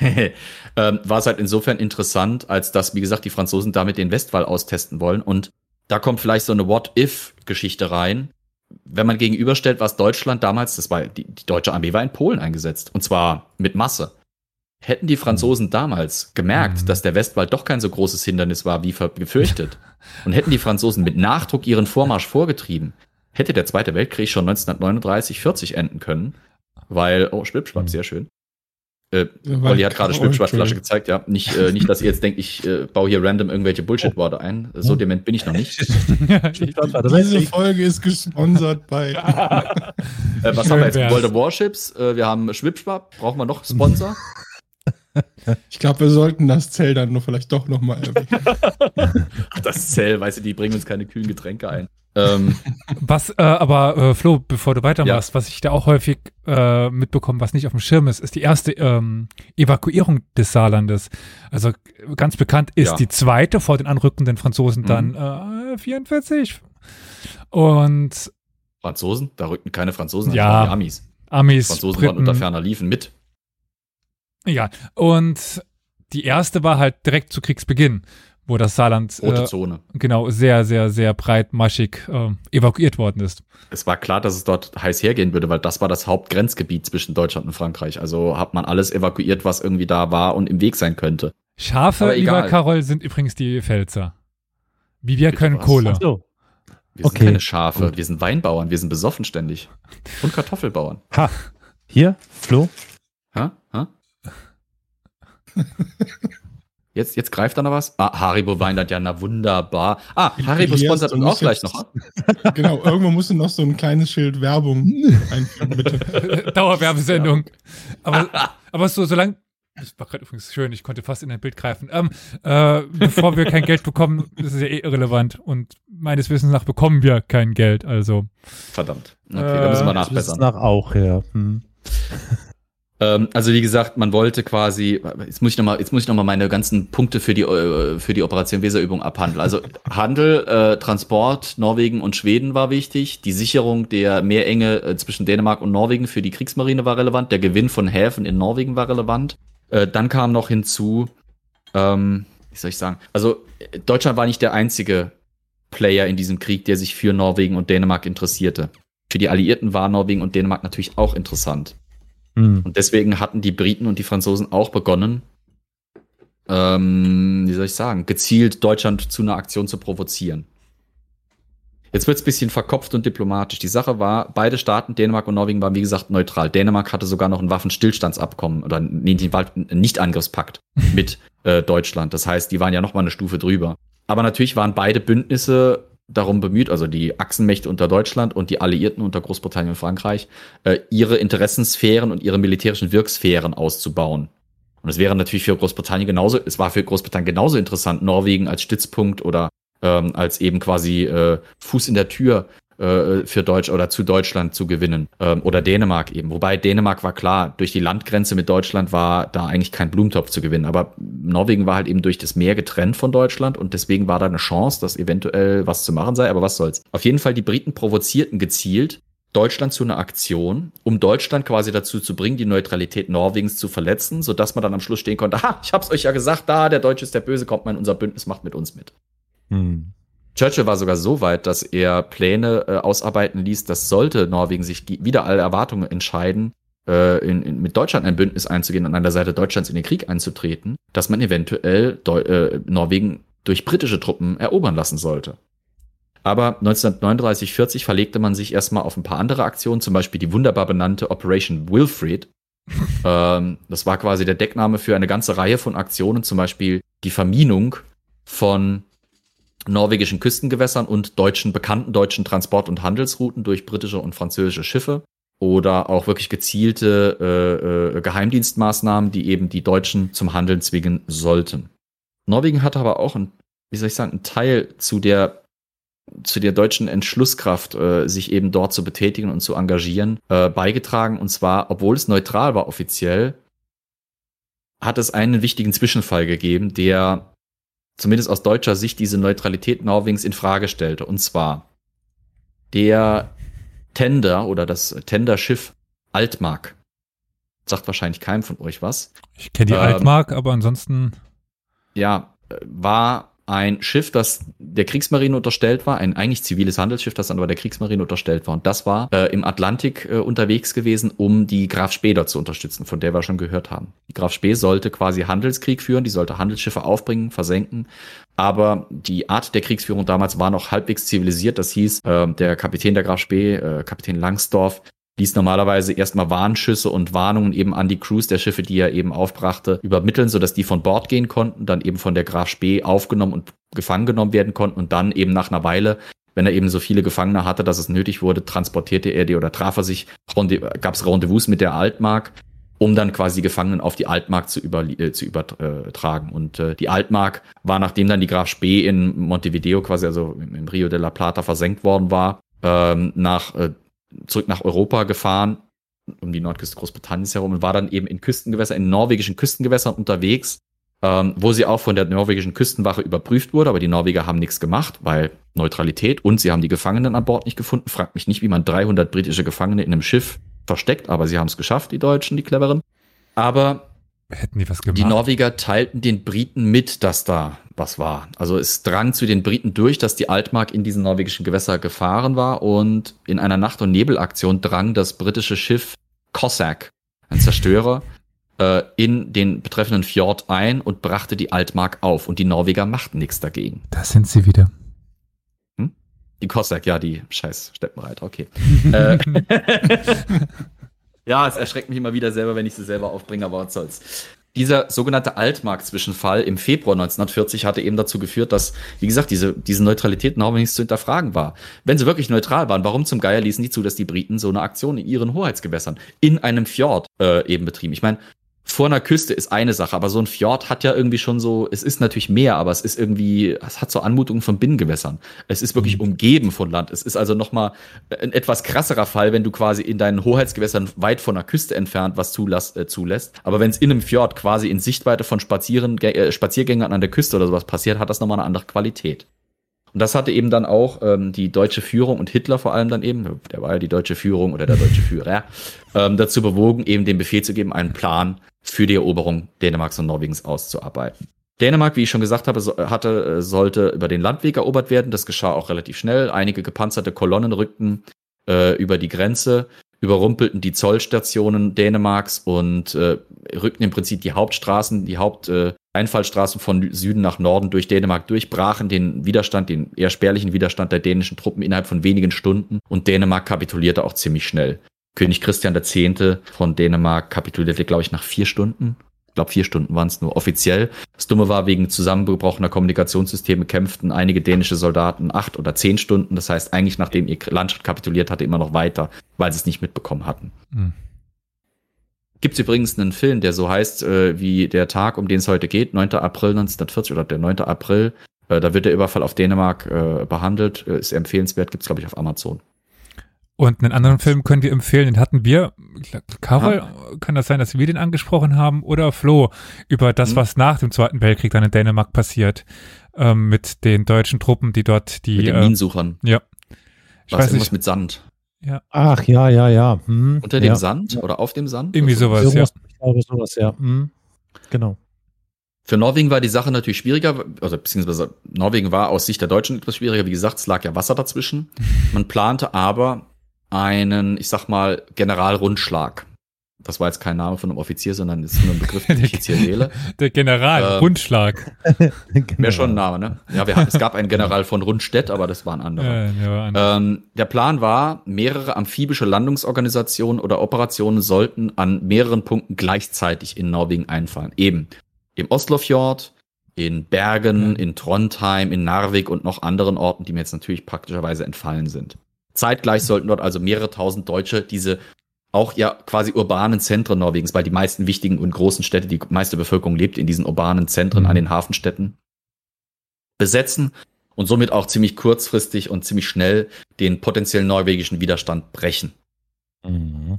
ähm, war es halt insofern interessant, als dass, wie gesagt, die Franzosen damit den Westwall austesten wollen. Und da kommt vielleicht so eine What-If-Geschichte rein. Wenn man gegenüberstellt, was Deutschland damals, das war, die, die deutsche Armee war in Polen eingesetzt. Und zwar mit Masse. Hätten die Franzosen damals gemerkt, Mhm. dass der Westwall doch kein so großes Hindernis war, wie befürchtet, und hätten die Franzosen mit Nachdruck ihren Vormarsch vorgetrieben, hätte der Zweite Weltkrieg schon 1939, 40 enden können. Weil, oh, Schwipschwapp, Mhm. sehr schön Äh, Weil- Olli hat gerade oh, Entschuldigung. gezeigt, ja. Nicht, äh, nicht, dass ihr jetzt denkt, ich äh, baue hier random irgendwelche Bullshit-Worte ein. So dement bin ich noch nicht. Diese Folge ist gesponsert bei. Äh, was Schön haben wir jetzt? wär's. World of Warships, äh, wir haben Schwippschwapp, brauchen wir noch Sponsor? Ich glaube, wir sollten das Zell dann nur vielleicht doch nochmal erwähnen. Ach, das Zell, weißt du, die bringen uns keine kühlen Getränke ein. Ähm, Was, äh, aber äh, Flo, bevor du weitermachst, was ich da auch häufig äh, mitbekomme, was nicht auf dem Schirm ist, ist die erste ähm, Evakuierung des Saarlandes. Also äh, ganz bekannt ist Ja. die zweite vor den anrückenden Franzosen Mhm. dann äh, 44. Und Franzosen, da rückten keine Franzosen, Ja. waren die Amis. Amis, Franzosen waren Briten, unter ferner Liefen mit. ja. Und die erste war halt direkt zu Kriegsbeginn, wo das Saarland Rote äh, Zone. genau sehr, sehr, sehr breitmaschig äh, evakuiert worden ist. Es war klar, dass es dort heiß hergehen würde, weil das war das Hauptgrenzgebiet zwischen Deutschland und Frankreich. Also hat man alles evakuiert, was irgendwie da war und im Weg sein könnte. Schafe, Aber lieber. Karol, sind übrigens die Pfälzer. Wie wir Bitte können was? Kohle. So. Wir sind Okay, keine Schafe, gut. wir sind Weinbauern, wir sind besoffen ständig. Und Kartoffelbauern. Ha. Hier, Flo. Hä? Hä? Jetzt, jetzt greift da noch was? Ah, Haribo Weinland, ja, na wunderbar. Ah, Haribo Elias, sponsert uns auch gleich noch. genau, irgendwo musst du noch so ein kleines Schild Werbung einfügen, bitte. Dauerwerbesendung. Aber, aber so, solange. Das war gerade übrigens schön, ich konnte fast in ein Bild greifen. Ähm, äh, bevor wir kein Geld bekommen, das ist ja eh irrelevant. Und meines Wissens nach bekommen wir kein Geld. Also, Verdammt. Okay, Äh, da müssen wir ist nachbessern. nach auch, ja. Hm. Ähm, also wie gesagt, man wollte quasi, jetzt muss ich nochmal, jetzt muss ich noch mal meine ganzen Punkte für die äh, für die Operation Weserübung abhandeln. Also Handel, äh, Transport, Norwegen und Schweden war wichtig. Die Sicherung der Meerenge äh, zwischen Dänemark und Norwegen für die Kriegsmarine war relevant. Der Gewinn von Häfen in Norwegen war relevant. Äh, dann kam noch hinzu, ähm, wie soll ich sagen, also äh, Deutschland war nicht der einzige Player in diesem Krieg, der sich für Norwegen und Dänemark interessierte. Für die Alliierten war Norwegen und Dänemark natürlich auch interessant. Hm. Und deswegen hatten die Briten und die Franzosen auch begonnen, ähm, wie soll ich sagen, gezielt Deutschland zu einer Aktion zu provozieren. Jetzt wird es ein bisschen verkopft und diplomatisch. Die Sache war, beide Staaten, Dänemark und Norwegen, waren wie gesagt neutral. Dänemark hatte sogar noch ein Waffenstillstandsabkommen oder nee, nicht ein Nicht-Angriffspakt mit äh, Deutschland. Das heißt, die waren ja noch mal eine Stufe drüber. Aber natürlich waren beide Bündnisse darum bemüht, also die Achsenmächte unter Deutschland und die Alliierten unter Großbritannien und Frankreich, äh, ihre Interessensphären und ihre militärischen Wirksphären auszubauen. Und es wäre natürlich für Großbritannien genauso, es war für Großbritannien genauso interessant, Norwegen als Stützpunkt oder ähm, als eben quasi äh, Fuß in der Tür äh, für Deutsch oder zu Deutschland zu gewinnen. Ähm, oder Dänemark eben. Wobei Dänemark war klar, durch die Landgrenze mit Deutschland war da eigentlich kein Blumentopf zu gewinnen. Aber Norwegen war halt eben durch das Meer getrennt von Deutschland und deswegen war da eine Chance, dass eventuell was zu machen sei. Aber was soll's. Auf jeden Fall, die Briten provozierten gezielt Deutschland zu einer Aktion, um Deutschland quasi dazu zu bringen, die Neutralität Norwegens zu verletzen, sodass man dann am Schluss stehen konnte, ha, ich hab's euch ja gesagt, da, der Deutsche ist der Böse, kommt mal in unser Bündnis, macht mit uns mit. Hm. Churchill war sogar so weit, dass er Pläne äh, ausarbeiten ließ, dass sollte Norwegen sich wider alle Erwartungen entscheiden, äh, in, in, mit Deutschland ein Bündnis einzugehen und an der Seite Deutschlands in den Krieg einzutreten, dass man eventuell Deu äh, Norwegen durch britische Truppen erobern lassen sollte. Aber 1939-40 verlegte man sich erstmal auf ein paar andere Aktionen, zum Beispiel die wunderbar benannte Operation Wilfrid. ähm, das war quasi der Deckname für eine ganze Reihe von Aktionen, zum Beispiel die Verminung von norwegischen Küstengewässern und deutschen, bekannten deutschen Transport- und Handelsrouten durch britische und französische Schiffe oder auch wirklich gezielte äh, äh, Geheimdienstmaßnahmen, die eben die Deutschen zum Handeln zwingen sollten. Norwegen hatte aber auch ein, wie soll ich sagen, ein Teil zu der zu der deutschen Entschlusskraft, äh, sich eben dort zu betätigen und zu engagieren, äh, beigetragen. Und zwar, obwohl es neutral war offiziell, hat es einen wichtigen Zwischenfall gegeben, der zumindest aus deutscher Sicht diese Neutralität Norwegens in Frage stellte. Und zwar der Tender oder das Tenderschiff Altmark. Sagt wahrscheinlich keinem von euch was. ich kenne die Ähm, Altmark, aber ansonsten Ja, äh, war ein Schiff, das der Kriegsmarine unterstellt war, ein eigentlich ziviles Handelsschiff, das dann aber der Kriegsmarine unterstellt war. Und das war äh, im Atlantik äh, unterwegs gewesen, um die Graf Spee zu unterstützen, von der wir schon gehört haben. Die Graf Spee sollte quasi Handelskrieg führen, die sollte Handelsschiffe aufbringen, versenken. Aber die Art der Kriegsführung damals war noch halbwegs zivilisiert. Das hieß, äh, der Kapitän der Graf Spee, äh, Kapitän Langsdorff, ließ normalerweise erstmal Warnschüsse und Warnungen eben an die Crews der Schiffe, die er eben aufbrachte, übermitteln, sodass die von Bord gehen konnten, dann eben von der Graf Spee aufgenommen und gefangen genommen werden konnten und dann eben nach einer Weile, wenn er eben so viele Gefangene hatte, dass es nötig wurde, transportierte er die oder traf er sich, gab es Rendezvous mit der Altmark, um dann quasi die Gefangenen auf die Altmark zu, über, äh, zu übertragen. Und äh, die Altmark war, nachdem dann die Graf Spee in Montevideo quasi, also im Rio de la Plata versenkt worden war, ähm, nach äh, zurück nach Europa gefahren, um die Nordküste Großbritanniens herum und war dann eben in Küstengewässern, in norwegischen Küstengewässern unterwegs, ähm, wo sie auch von der norwegischen Küstenwache überprüft wurde, aber die Norweger haben nichts gemacht, weil Neutralität und sie haben die Gefangenen an Bord nicht gefunden. Fragt mich nicht, wie man 300 britische Gefangene in einem Schiff versteckt, aber sie haben es geschafft, die Deutschen, die Cleveren. Aber Hätten die was gemacht? Die Norweger teilten den Briten mit, dass da was war. Also es drang zu den Briten durch, dass die Altmark in diesen norwegischen Gewässer gefahren war und in einer Nacht- und Nebelaktion drang das britische Schiff Cossack, ein Zerstörer, äh, in den betreffenden Fjord ein und brachte die Altmark auf und die Norweger machten nichts dagegen. Da sind sie wieder. Hm? Die Cossack, ja, die scheiß Steppenreiter, okay. äh, ja, es erschreckt mich immer wieder selber, wenn ich sie selber aufbringe, aber was soll's. Dieser sogenannte Altmark-Zwischenfall im Februar 1940 hatte eben dazu geführt, dass, wie gesagt, diese, diese Neutralität Norwegens zu hinterfragen war. Wenn sie wirklich neutral waren, warum zum Geier ließen die zu, dass die Briten so eine Aktion in ihren Hoheitsgewässern in einem Fjord äh, eben betrieben? Ich meine, vor einer Küste ist eine Sache, aber so ein Fjord hat ja irgendwie schon so, es ist natürlich mehr, aber es ist irgendwie, es hat so Anmutungen von Binnengewässern. Es ist wirklich mhm. umgeben von Land. Es ist also nochmal ein etwas krasserer Fall, wenn du quasi in deinen Hoheitsgewässern weit von der Küste entfernt was zulass, äh, zulässt. Aber wenn es in einem Fjord quasi in Sichtweite von Spazieren, äh, Spaziergängern an der Küste oder sowas passiert, hat das nochmal eine andere Qualität. Und das hatte eben dann auch ähm, die deutsche Führung und Hitler vor allem dann eben, der war ja die deutsche Führung oder der deutsche Führer, ähm, dazu bewogen, eben den Befehl zu geben, einen Plan für die Eroberung Dänemarks und Norwegens auszuarbeiten. Dänemark, wie ich schon gesagt habe, hatte, äh, sollte über den Landweg erobert werden. Das geschah auch relativ schnell. Einige gepanzerte Kolonnen rückten äh, über die Grenze, überrumpelten die Zollstationen Dänemarks und äh, rückten im Prinzip die Hauptstraßen, die Haupteinfallstraßen äh, von Süden nach Norden durch Dänemark durch, brachen den Widerstand, den eher spärlichen Widerstand der dänischen Truppen innerhalb von wenigen Stunden und Dänemark kapitulierte auch ziemlich schnell. König Christian X. von Dänemark kapitulierte, glaube ich, nach vier Stunden. Ich glaube, vier Stunden waren es nur offiziell. Das Dumme war, wegen zusammengebrochener Kommunikationssysteme kämpften einige dänische Soldaten acht oder zehn Stunden. Das heißt, eigentlich nachdem ihr Landschaft kapituliert hatte, immer noch weiter, weil sie es nicht mitbekommen hatten. Mhm. Gibt es übrigens einen Film, der so heißt, äh, wie der Tag, um den es heute geht, 9. April 1940 oder der 9. April. Äh, da wird der Überfall auf Dänemark äh, behandelt. Äh, ist empfehlenswert, gibt es, glaube ich, auf Amazon. Und einen anderen Film können wir empfehlen, den hatten wir, Carol, ja. kann das sein, dass wir den angesprochen haben, oder Flo, über das, mhm. was nach dem Zweiten Weltkrieg dann in Dänemark passiert, ähm, mit den deutschen Truppen, die dort die. Mit den äh, Minensuchern. Ja. Ich was weiß nicht. mit Sand. Ja. Ach, ja, ja, ja. Hm. Unter dem ja. Sand oder auf dem Sand? Irgendwie sowas, sowas ja. Ich glaube, sowas, ja. Hm. Genau. Für Norwegen war die Sache natürlich schwieriger, also beziehungsweise Norwegen war aus Sicht der Deutschen etwas schwieriger. Wie gesagt, es lag ja Wasser dazwischen. Man plante aber einen, ich sag mal, Generalrundschlag. Das war jetzt kein Name von einem Offizier, sondern ist nur ein Begriff, den ich jetzt hier wähle. Der Generalrundschlag. Ähm, Wäre schon ein Name, ne? Ja, wir es gab einen General von Rundstedt, aber das war ein anderer. Ja, ja, ähm, der Plan war, mehrere amphibische Landungsorganisationen oder Operationen sollten an mehreren Punkten gleichzeitig in Norwegen einfallen. Eben im Oslofjord, in Bergen, in Trondheim, in Narvik und noch anderen Orten, die mir jetzt natürlich praktischerweise entfallen sind. Zeitgleich sollten dort also mehrere tausend Deutsche diese auch ja quasi urbanen Zentren Norwegens, weil die meisten wichtigen und großen Städte, die meiste Bevölkerung lebt in diesen urbanen Zentren mhm. an den Hafenstädten, besetzen und somit auch ziemlich kurzfristig und ziemlich schnell den potenziellen norwegischen Widerstand brechen. Mhm.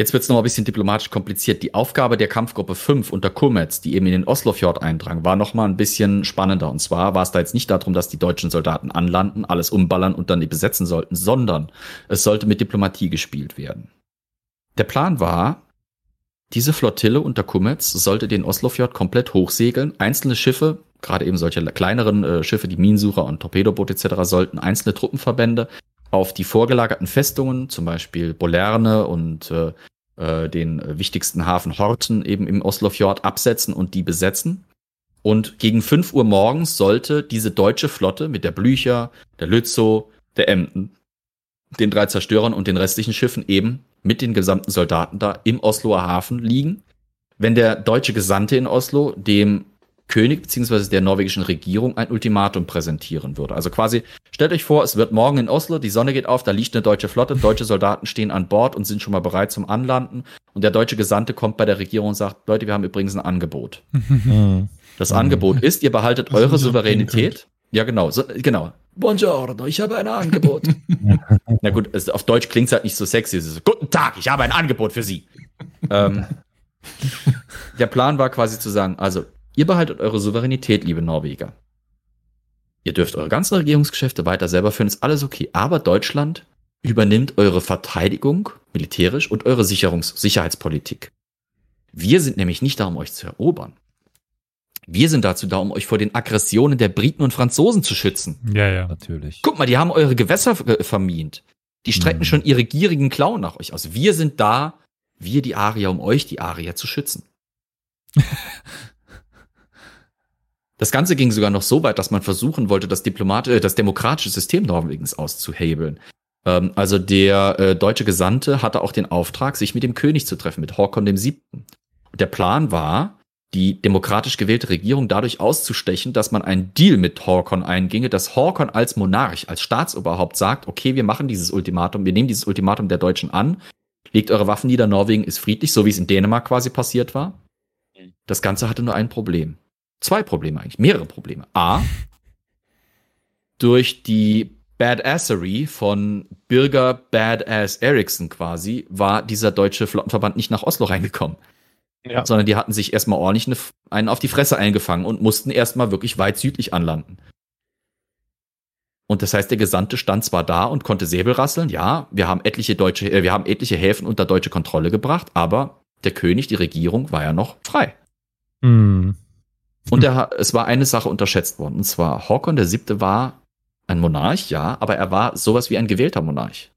Jetzt wird es noch ein bisschen diplomatisch kompliziert. Die Aufgabe der Kampfgruppe 5 unter Kurmetz, die eben in den Oslofjord eindrang, war noch mal ein bisschen spannender. Und zwar war es da jetzt nicht darum, dass die deutschen Soldaten anlanden, alles umballern und dann die besetzen sollten, sondern es sollte mit Diplomatie gespielt werden. Der Plan war, diese Flottille unter Kummetz sollte den Oslofjord komplett hochsegeln. Einzelne Schiffe, gerade eben solche kleineren äh, Schiffe, die Minensucher und Torpedoboote etc., sollten einzelne Truppenverbände auf die vorgelagerten Festungen, zum Beispiel Bolerne und äh, äh, den wichtigsten Hafen Horten eben im Oslofjord absetzen und die besetzen. Und gegen 5 Uhr morgens sollte diese deutsche Flotte mit der Blücher, der Lützow, der Emden den drei Zerstörern und den restlichen Schiffen eben mit den gesamten Soldaten da im Osloer Hafen liegen. Wenn der deutsche Gesandte in Oslo dem König bzw. der norwegischen Regierung ein Ultimatum präsentieren würde. Also quasi, stellt euch vor, es wird morgen in Oslo, die Sonne geht auf, da liegt eine deutsche Flotte, deutsche Soldaten stehen an Bord und sind schon mal bereit zum Anlanden. Und der deutsche Gesandte kommt bei der Regierung und sagt, Leute, wir haben übrigens ein Angebot. Das Angebot ist, ihr behaltet eure Souveränität. Ja, genau, so, genau. Buongiorno, ich habe ein Angebot. Na gut, es, auf Deutsch klingt es halt nicht so sexy. Es ist so, Guten Tag, ich habe ein Angebot für Sie. ähm, der Plan war quasi zu sagen, also, ihr behaltet eure Souveränität, liebe Norweger. Ihr dürft eure ganzen Regierungsgeschäfte weiter selber führen, ist alles okay. Aber Deutschland übernimmt eure Verteidigung militärisch und eure Sicherungs Sicherheitspolitik. Wir sind nämlich nicht da, um euch zu erobern. Wir sind dazu da, um euch vor den Aggressionen der Briten und Franzosen zu schützen. Ja, ja. Natürlich. Guck mal, die haben eure Gewässer äh, vermint. Die strecken Mhm. schon ihre gierigen Klauen nach euch aus. Wir sind da, wir die Arier, um euch die Arier zu schützen. Das Ganze ging sogar noch so weit, dass man versuchen wollte, das, Diplomat äh, das demokratische System Norwegens auszuhebeln. Ähm, also der äh, deutsche Gesandte hatte auch den Auftrag, sich mit dem König zu treffen, mit Håkon dem Siebten. Und der Plan war, die demokratisch gewählte Regierung dadurch auszustechen, dass man einen Deal mit Håkon einginge, dass Håkon als Monarch, als Staatsoberhaupt sagt, okay, wir machen dieses Ultimatum, wir nehmen dieses Ultimatum der Deutschen an, legt eure Waffen nieder, Norwegen ist friedlich, so wie es in Dänemark quasi passiert war. Das Ganze hatte nur ein Problem. Zwei Probleme eigentlich, mehrere Probleme. A, durch die Badassery von Bürger Badass Ericsson quasi war dieser deutsche Flottenverband nicht nach Oslo reingekommen Ja. sondern die hatten sich erstmal ordentlich eine, einen auf die Fresse eingefangen und mussten erstmal wirklich weit südlich anlanden. Und das heißt, der Gesandte stand zwar da und konnte Säbel rasseln, ja, wir haben etliche deutsche, äh, wir haben etliche Häfen unter deutsche Kontrolle gebracht, aber der König, die Regierung war ja noch frei. Mhm. Und er, ha- es war eine Sache unterschätzt worden, und zwar Håkon der Siebte war ein Monarch, ja, aber er war sowas wie ein gewählter Monarch.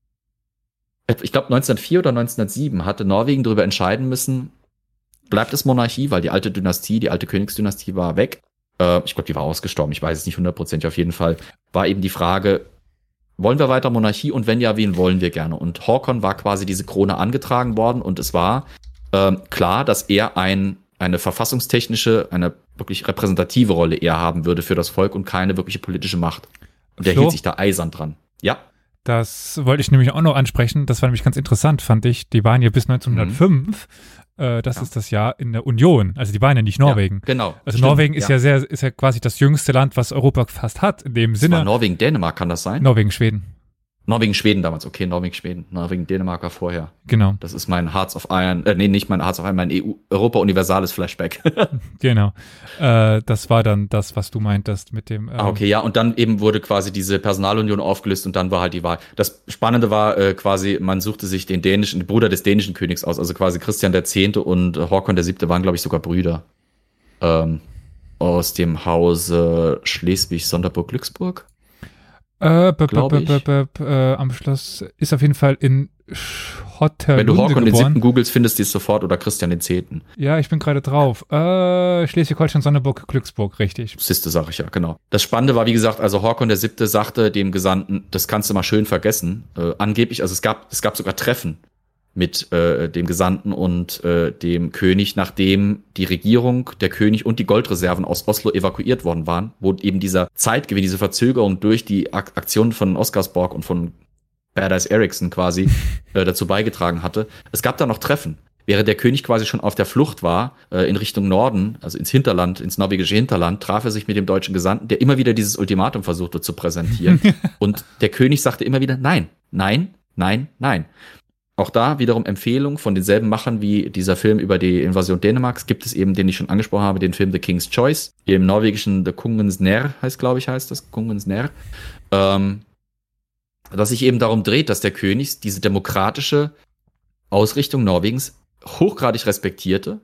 Ich glaube 1904 oder 1907 hatte Norwegen darüber entscheiden müssen, bleibt es Monarchie, weil die alte Dynastie, die alte Königsdynastie war weg. Äh, ich glaube, die war ausgestorben, ich weiß es nicht hundertprozentig auf jeden Fall. War eben die Frage, wollen wir weiter Monarchie und wenn ja, wen wollen wir gerne? Und Håkon war quasi diese Krone angetragen worden und es war ähm, klar, dass er ein, eine verfassungstechnische, eine wirklich repräsentative Rolle eher haben würde für das Volk und keine wirkliche politische Macht. Und der Flo? hielt sich da eisern dran. Ja, Das wollte ich nämlich auch noch ansprechen. Das war nämlich ganz interessant, fand ich. Die waren ja bis 1905. Äh, das Ja. ist das Jahr in der Union. Also die waren ja nicht Norwegen. Ja, genau. Also Stimmt, Norwegen ist ja. sehr, ist ja quasi das jüngste Land, was Europa fast hat. In dem Das war Sinne. Norwegen, Dänemark kann das sein? Norwegen, Schweden. Norwegen, Schweden damals. Okay, Norwegen, Schweden. Norwegen, Dänemark war vorher. Genau, Das ist mein Hearts of Iron, äh, nee, nicht mein Hearts of Iron, mein EU, Europa-universales Flashback. genau. Äh, das war dann das, was du meintest mit dem. Ähm, Ah, okay, ja, und dann eben wurde quasi diese Personalunion aufgelöst und dann war halt die Wahl. Das Spannende war äh, quasi, man suchte sich den dänischen, den Bruder des dänischen Königs aus, also quasi Christian der Zehnte und äh, Håkon der Siebte waren, glaube ich, sogar Brüder. Ähm, aus dem Hause Schleswig-Sonderburg-Glücksburg. Äh, b- b- b- äh, am Schluss ist auf jeden Fall in Schotterlunde Wenn du Håkon den geboren. Siebten googelst, findest du es sofort oder Christian den Zehnten. Ja, ich bin gerade drauf. Äh, Schleswig-Holstein, Sonderburg, Glücksburg, richtig. Siste, sag ich ja, genau. Das Spannende war, wie gesagt, also Håkon der Siebte sagte dem Gesandten, das kannst du mal schön vergessen. Äh, angeblich, also es gab, es gab sogar Treffen mit äh, dem Gesandten und äh, dem König, nachdem die Regierung, der König und die Goldreserven aus Oslo evakuiert worden waren, wo eben dieser Zeitgewinn, diese Verzögerung durch die Ak Aktionen von Oscarsborg und von Badass Ericsson quasi äh, dazu beigetragen hatte. Es gab da noch Treffen. Während der König quasi schon auf der Flucht war, äh, in Richtung Norden, also ins Hinterland, ins norwegische Hinterland, traf er sich mit dem deutschen Gesandten, der immer wieder dieses Ultimatum versuchte zu präsentieren. und der König sagte immer wieder, nein, nein, nein, nein. Auch da wiederum Empfehlung von denselben Machern wie dieser Film über die Invasion Dänemarks gibt es eben, den ich schon angesprochen habe, den Film The King's Choice. Im norwegischen The Kungens Nær heißt, glaube ich, heißt das, Kungens Nær. Ähm, dass sich eben darum dreht, dass der König diese demokratische Ausrichtung Norwegens hochgradig respektierte,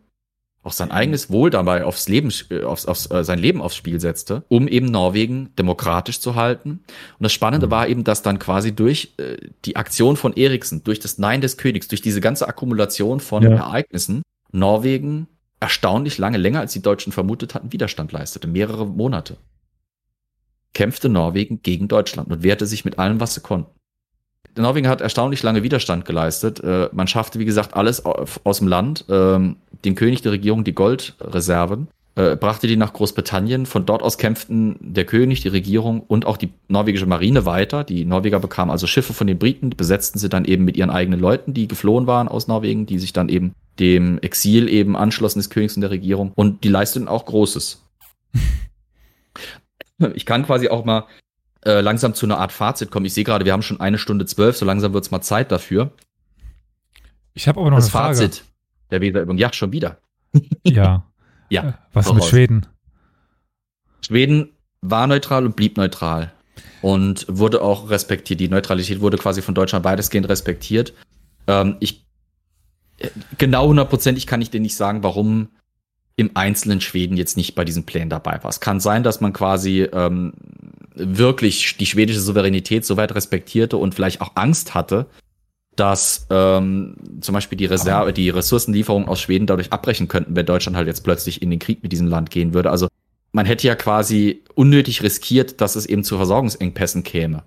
auch sein eigenes Wohl dabei aufs Leben, äh, aufs, aufs, äh, sein Leben aufs Spiel setzte, um eben Norwegen demokratisch zu halten. Und das Spannende war eben, dass dann quasi durch äh, die Aktion von Eriksen, durch das Nein des Königs, durch diese ganze Akkumulation von Ja. Ereignissen, Norwegen erstaunlich lange, länger als die Deutschen vermutet hatten, Widerstand leistete, mehrere Monate. Kämpfte Norwegen gegen Deutschland und wehrte sich mit allem, was sie konnten. Norwegen hat erstaunlich lange Widerstand geleistet. Äh, man schaffte, wie gesagt, alles aus dem Land. Ähm, den König der Regierung die Goldreserven, äh, brachte die nach Großbritannien. Von dort aus kämpften der König, die Regierung und auch die norwegische Marine weiter. Die Norweger bekamen also Schiffe von den Briten, besetzten sie dann eben mit ihren eigenen Leuten, die geflohen waren aus Norwegen, die sich dann eben dem Exil eben anschlossen des Königs und der Regierung. Und die leisteten auch Großes. ich kann quasi auch mal äh, langsam zu einer Art Fazit kommen. Ich sehe gerade, wir haben schon eine Stunde zwölf, so langsam wird es mal Zeit dafür. Ich habe aber noch das eine Frage. Fazit der Weserübung. Ja, schon wieder. Ja. Ja. Äh, Was voraus. mit Schweden? Schweden war neutral und blieb neutral. Und wurde auch respektiert. Die Neutralität wurde quasi von Deutschland weitestgehend respektiert. Ähm, ich, äh, genau hundertprozentig kann ich dir nicht sagen, warum im Einzelnen Schweden jetzt nicht bei diesen Plänen dabei war. Es kann sein, dass man quasi ähm, wirklich die schwedische Souveränität so weit respektierte und vielleicht auch Angst hatte, dass ähm, zum Beispiel die Reserve, die Ressourcenlieferungen aus Schweden dadurch abbrechen könnten, wenn Deutschland halt jetzt plötzlich in den Krieg mit diesem Land gehen würde. Also man hätte ja quasi unnötig riskiert, dass es eben zu Versorgungsengpässen käme.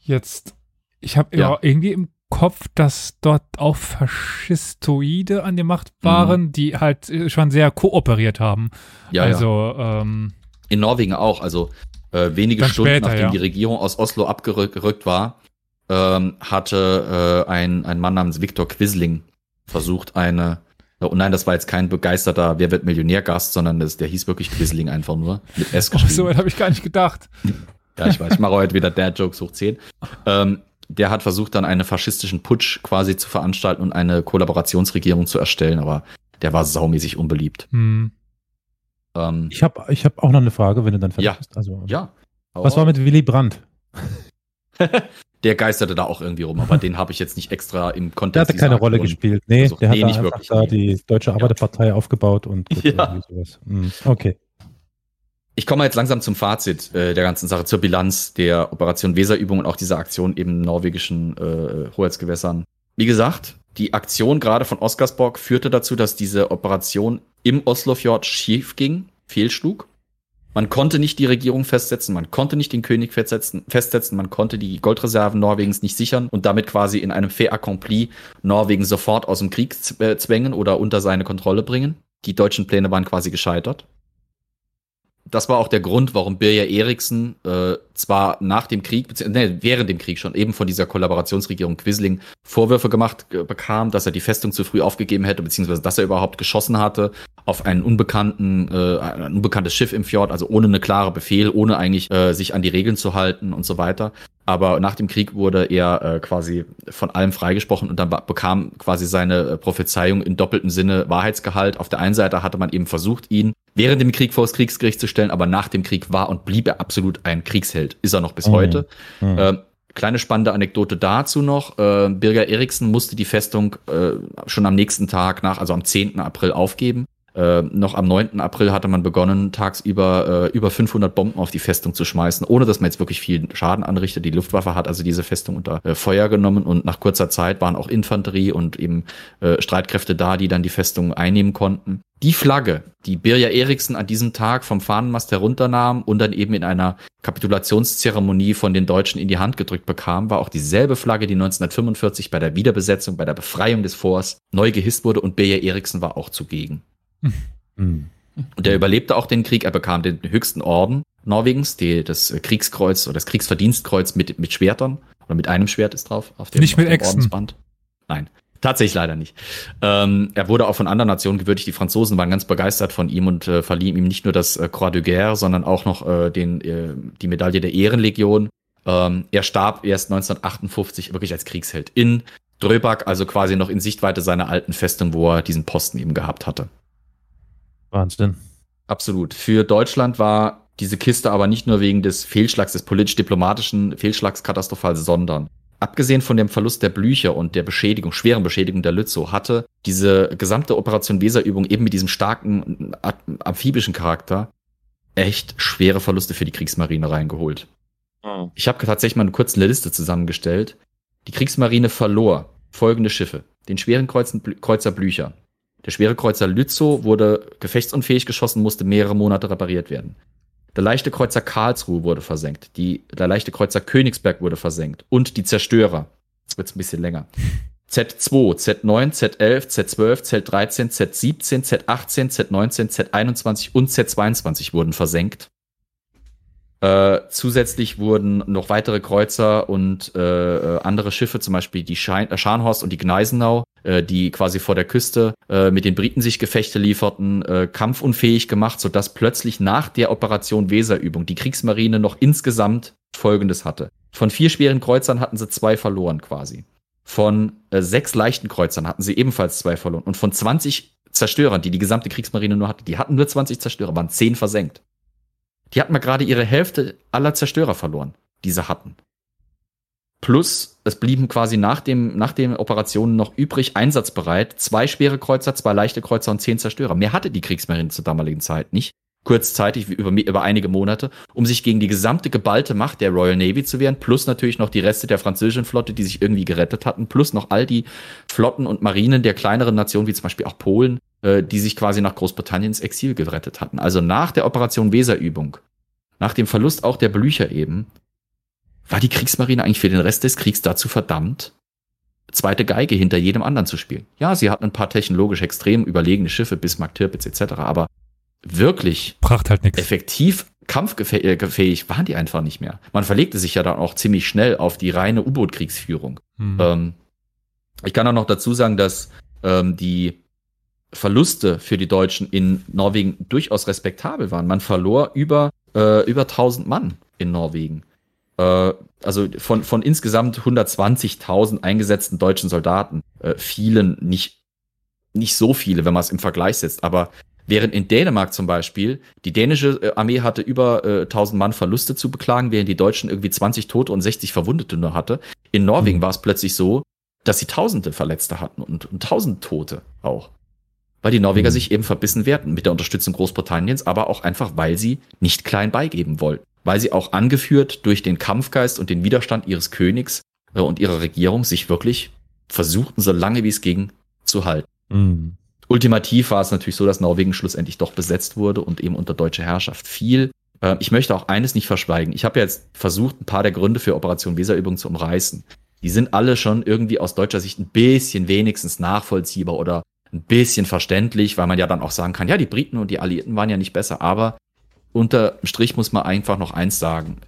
Jetzt, ich habe Ja. ja. irgendwie im Kopf, dass dort auch Faschistoide an der Macht waren, die halt äh, schon sehr kooperiert haben. Ja, ja. also, ähm, In Norwegen auch. Also äh, wenige Dann Stunden später, nachdem ja. die Regierung aus Oslo abgerückt war, ähm, hatte äh, ein, ein Mann namens Viktor Quisling versucht, eine Oh nein, das war jetzt kein begeisterter Wer wird Millionär-Gast, sondern das, der hieß wirklich Quisling einfach nur. Mit S oh, geschrieben. so weit habe ich gar nicht gedacht. Ja, ich weiß, ich mache heute wieder Dad-Jokes hoch 10. Ähm, der hat versucht, dann einen faschistischen Putsch quasi zu veranstalten und eine Kollaborationsregierung zu erstellen, aber der war saumäßig unbeliebt. Hm. Ähm, Ich habe ich hab auch noch eine Frage, wenn du dann fertig Ja. bist. Also, ja. Was war mit Willy Brandt? Der geisterte da auch irgendwie rum, aber den habe ich jetzt nicht extra im Der Kontext. hatte dieser keine Rolle gespielt. Nee, versucht. der hat Nee, da nicht wirklich, da die Deutsche Arbeiterpartei aufgebaut und gut, Ja. sowas. Hm, Okay. Ich komme jetzt langsam zum Fazit äh, der ganzen Sache, zur Bilanz der Operation Weserübung und auch dieser Aktion eben norwegischen äh, Hoheitsgewässern. Wie gesagt, die Aktion gerade von Oscarsborg führte dazu, dass diese Operation im Oslofjord schief ging, fehlschlug. Man konnte nicht die Regierung festsetzen, man konnte nicht den König festsetzen, festsetzen, man konnte die Goldreserven Norwegens nicht sichern und damit quasi in einem fait accompli Norwegen sofort aus dem Krieg zwängen oder unter seine Kontrolle bringen. Die deutschen Pläne waren quasi gescheitert das war auch der Grund, warum Birger Eriksen äh, zwar nach dem Krieg, beziehungsweise nee, während dem Krieg schon eben von dieser Kollaborationsregierung Quisling Vorwürfe gemacht bekam, dass er die Festung zu früh aufgegeben hätte, beziehungsweise dass er überhaupt geschossen hatte auf einen unbekannten, äh, ein unbekanntes Schiff im Fjord, also ohne eine klare Befehl, ohne eigentlich äh, sich an die Regeln zu halten und so weiter. Aber nach dem Krieg wurde er äh, quasi von allem freigesprochen und dann bekam quasi seine äh, Prophezeiung in doppeltem Sinne Wahrheitsgehalt. Auf der einen Seite hatte man eben versucht, ihn während dem Krieg vor das Kriegsgericht zu stellen, aber nach dem Krieg war und blieb er absolut ein Kriegsheld. Ist er noch bis Mhm. heute. Hm. Ähm, kleine spannende Anekdote dazu noch. Äh, Birger Eriksen musste die Festung äh, schon am nächsten Tag nach, also am 10. April aufgeben. Äh, noch am 9. April hatte man begonnen, tagsüber äh, über 500 Bomben auf die Festung zu schmeißen, ohne dass man jetzt wirklich viel Schaden anrichtet. Die Luftwaffe hat also diese Festung unter äh, Feuer genommen und nach kurzer Zeit waren auch Infanterie und eben äh, Streitkräfte da, die dann die Festung einnehmen konnten. Die Flagge, die Birger Eriksen an diesem Tag vom Fahnenmast herunternahm und dann eben in einer Kapitulationszeremonie von den Deutschen in die Hand gedrückt bekam, war auch dieselbe Flagge, die 1945 bei der Wiederbesetzung, bei der Befreiung des Forts neu gehisst wurde und Birger Eriksen war auch zugegen. Und er überlebte auch den Krieg. Er bekam den höchsten Orden Norwegens, die, das Kriegskreuz oder das Kriegsverdienstkreuz mit, mit Schwertern. Oder mit einem Schwert ist drauf. Auf dem, Nicht auf mit dem Äxten. Ordensband. Nein. Tatsächlich leider nicht. Ähm, er wurde auch von anderen Nationen gewürdigt. Die Franzosen waren ganz begeistert von ihm und äh, verliehen ihm nicht nur das äh, Croix de Guerre, sondern auch noch äh, den, äh, die Medaille der Ehrenlegion. Ähm, er starb erst 1958 wirklich als Kriegsheld in Dröbak, also quasi noch in Sichtweite seiner alten Festung, wo er diesen Posten eben gehabt hatte. Wahnsinn. Absolut. Für Deutschland war diese Kiste aber nicht nur wegen des Fehlschlags, des politisch-diplomatischen Fehlschlags katastrophal, sondern abgesehen von dem Verlust der Blücher und der Beschädigung, schweren Beschädigung der Lützow, hatte diese gesamte Operation Weserübung eben mit diesem starken amphibischen Charakter echt schwere Verluste für die Kriegsmarine reingeholt. Ich habe tatsächlich mal eine kurze Liste zusammengestellt. Die Kriegsmarine verlor folgende Schiffe. Den schweren Kreuzen, Kreuzer Blücher. Der schwere Kreuzer Lützow wurde gefechtsunfähig geschossen, musste mehrere Monate repariert werden. Der leichte Kreuzer Karlsruhe wurde versenkt. Die, der leichte Kreuzer Königsberg wurde versenkt. Und die Zerstörer. Jetzt wird es ein bisschen länger. Z2, Z9, Z11, Z12, Z13, Z17, Z18, Z19, Z21 und Z22 wurden versenkt. Äh, zusätzlich wurden noch weitere Kreuzer und äh, andere Schiffe, zum Beispiel die Schein äh, Scharnhorst und die Gneisenau, äh, die quasi vor der Küste äh, mit den Briten sich Gefechte lieferten, äh, kampfunfähig gemacht, sodass plötzlich nach der Operation Weserübung die Kriegsmarine noch insgesamt Folgendes hatte. Von vier schweren Kreuzern hatten sie zwei verloren quasi. Von äh, sechs leichten Kreuzern hatten sie ebenfalls zwei verloren. Und von 20 Zerstörern, die die gesamte Kriegsmarine nur hatte, die hatten nur 20 Zerstörer, waren zehn versenkt. Die hatten mal gerade ihre Hälfte aller Zerstörer verloren, die sie hatten. Plus, es blieben quasi nach dem, nach den Operationen noch übrig, einsatzbereit, zwei schwere Kreuzer, zwei leichte Kreuzer und zehn Zerstörer. Mehr hatte die Kriegsmarine zur damaligen Zeit nicht. Kurzzeitig, über, über einige Monate, um sich gegen die gesamte geballte Macht der Royal Navy zu wehren, plus natürlich noch die Reste der französischen Flotte, die sich irgendwie gerettet hatten, plus noch all die Flotten und Marinen der kleineren Nationen, wie zum Beispiel auch Polen, die sich quasi nach Großbritanniens Exil gerettet hatten. Also nach der Operation Weserübung, nach dem Verlust auch der Blücher eben, war die Kriegsmarine eigentlich für den Rest des Kriegs dazu verdammt, zweite Geige hinter jedem anderen zu spielen. Ja, sie hatten ein paar technologisch extrem überlegene Schiffe, Bismarck, Tirpitz etc., aber wirklich halt effektiv kampffähig waren die einfach nicht mehr. Man verlegte sich ja dann auch ziemlich schnell auf die reine U-Boot-Kriegsführung. Hm. Ähm, ich kann auch noch dazu sagen, dass ähm, die Verluste für die Deutschen in Norwegen durchaus respektabel waren. Man verlor über, äh, über 1000 Mann in Norwegen. Äh, also von, von insgesamt 120.000 eingesetzten deutschen Soldaten, äh, vielen nicht, nicht so viele, wenn man es im Vergleich setzt, aber Während in Dänemark zum Beispiel die dänische äh, Armee hatte über äh, 1000 Mann Verluste zu beklagen, während die Deutschen irgendwie 20 Tote und 60 Verwundete nur hatte. In Norwegen Mhm. war es plötzlich so, dass sie Tausende Verletzte hatten und, und Tausend Tote auch. Weil die Norweger Mhm. sich eben verbissen wehrten mit der Unterstützung Großbritanniens, aber auch einfach, weil sie nicht klein beigeben wollten. Weil sie auch angeführt durch den Kampfgeist und den Widerstand ihres Königs äh, und ihrer Regierung sich wirklich versuchten, so lange wie es ging, zu halten. Mhm. Ultimativ war es natürlich so, dass Norwegen schlussendlich doch besetzt wurde und eben unter deutscher Herrschaft fiel. Äh, Ich möchte auch eines nicht verschweigen. Ich habe jetzt versucht, ein paar der Gründe für Operation Weserübung zu umreißen. Die sind alle schon irgendwie aus deutscher Sicht ein bisschen wenigstens nachvollziehbar oder ein bisschen verständlich, weil man ja dann auch sagen kann, ja, die Briten und die Alliierten waren ja nicht besser, aber unter Strich muss man einfach noch eins sagen.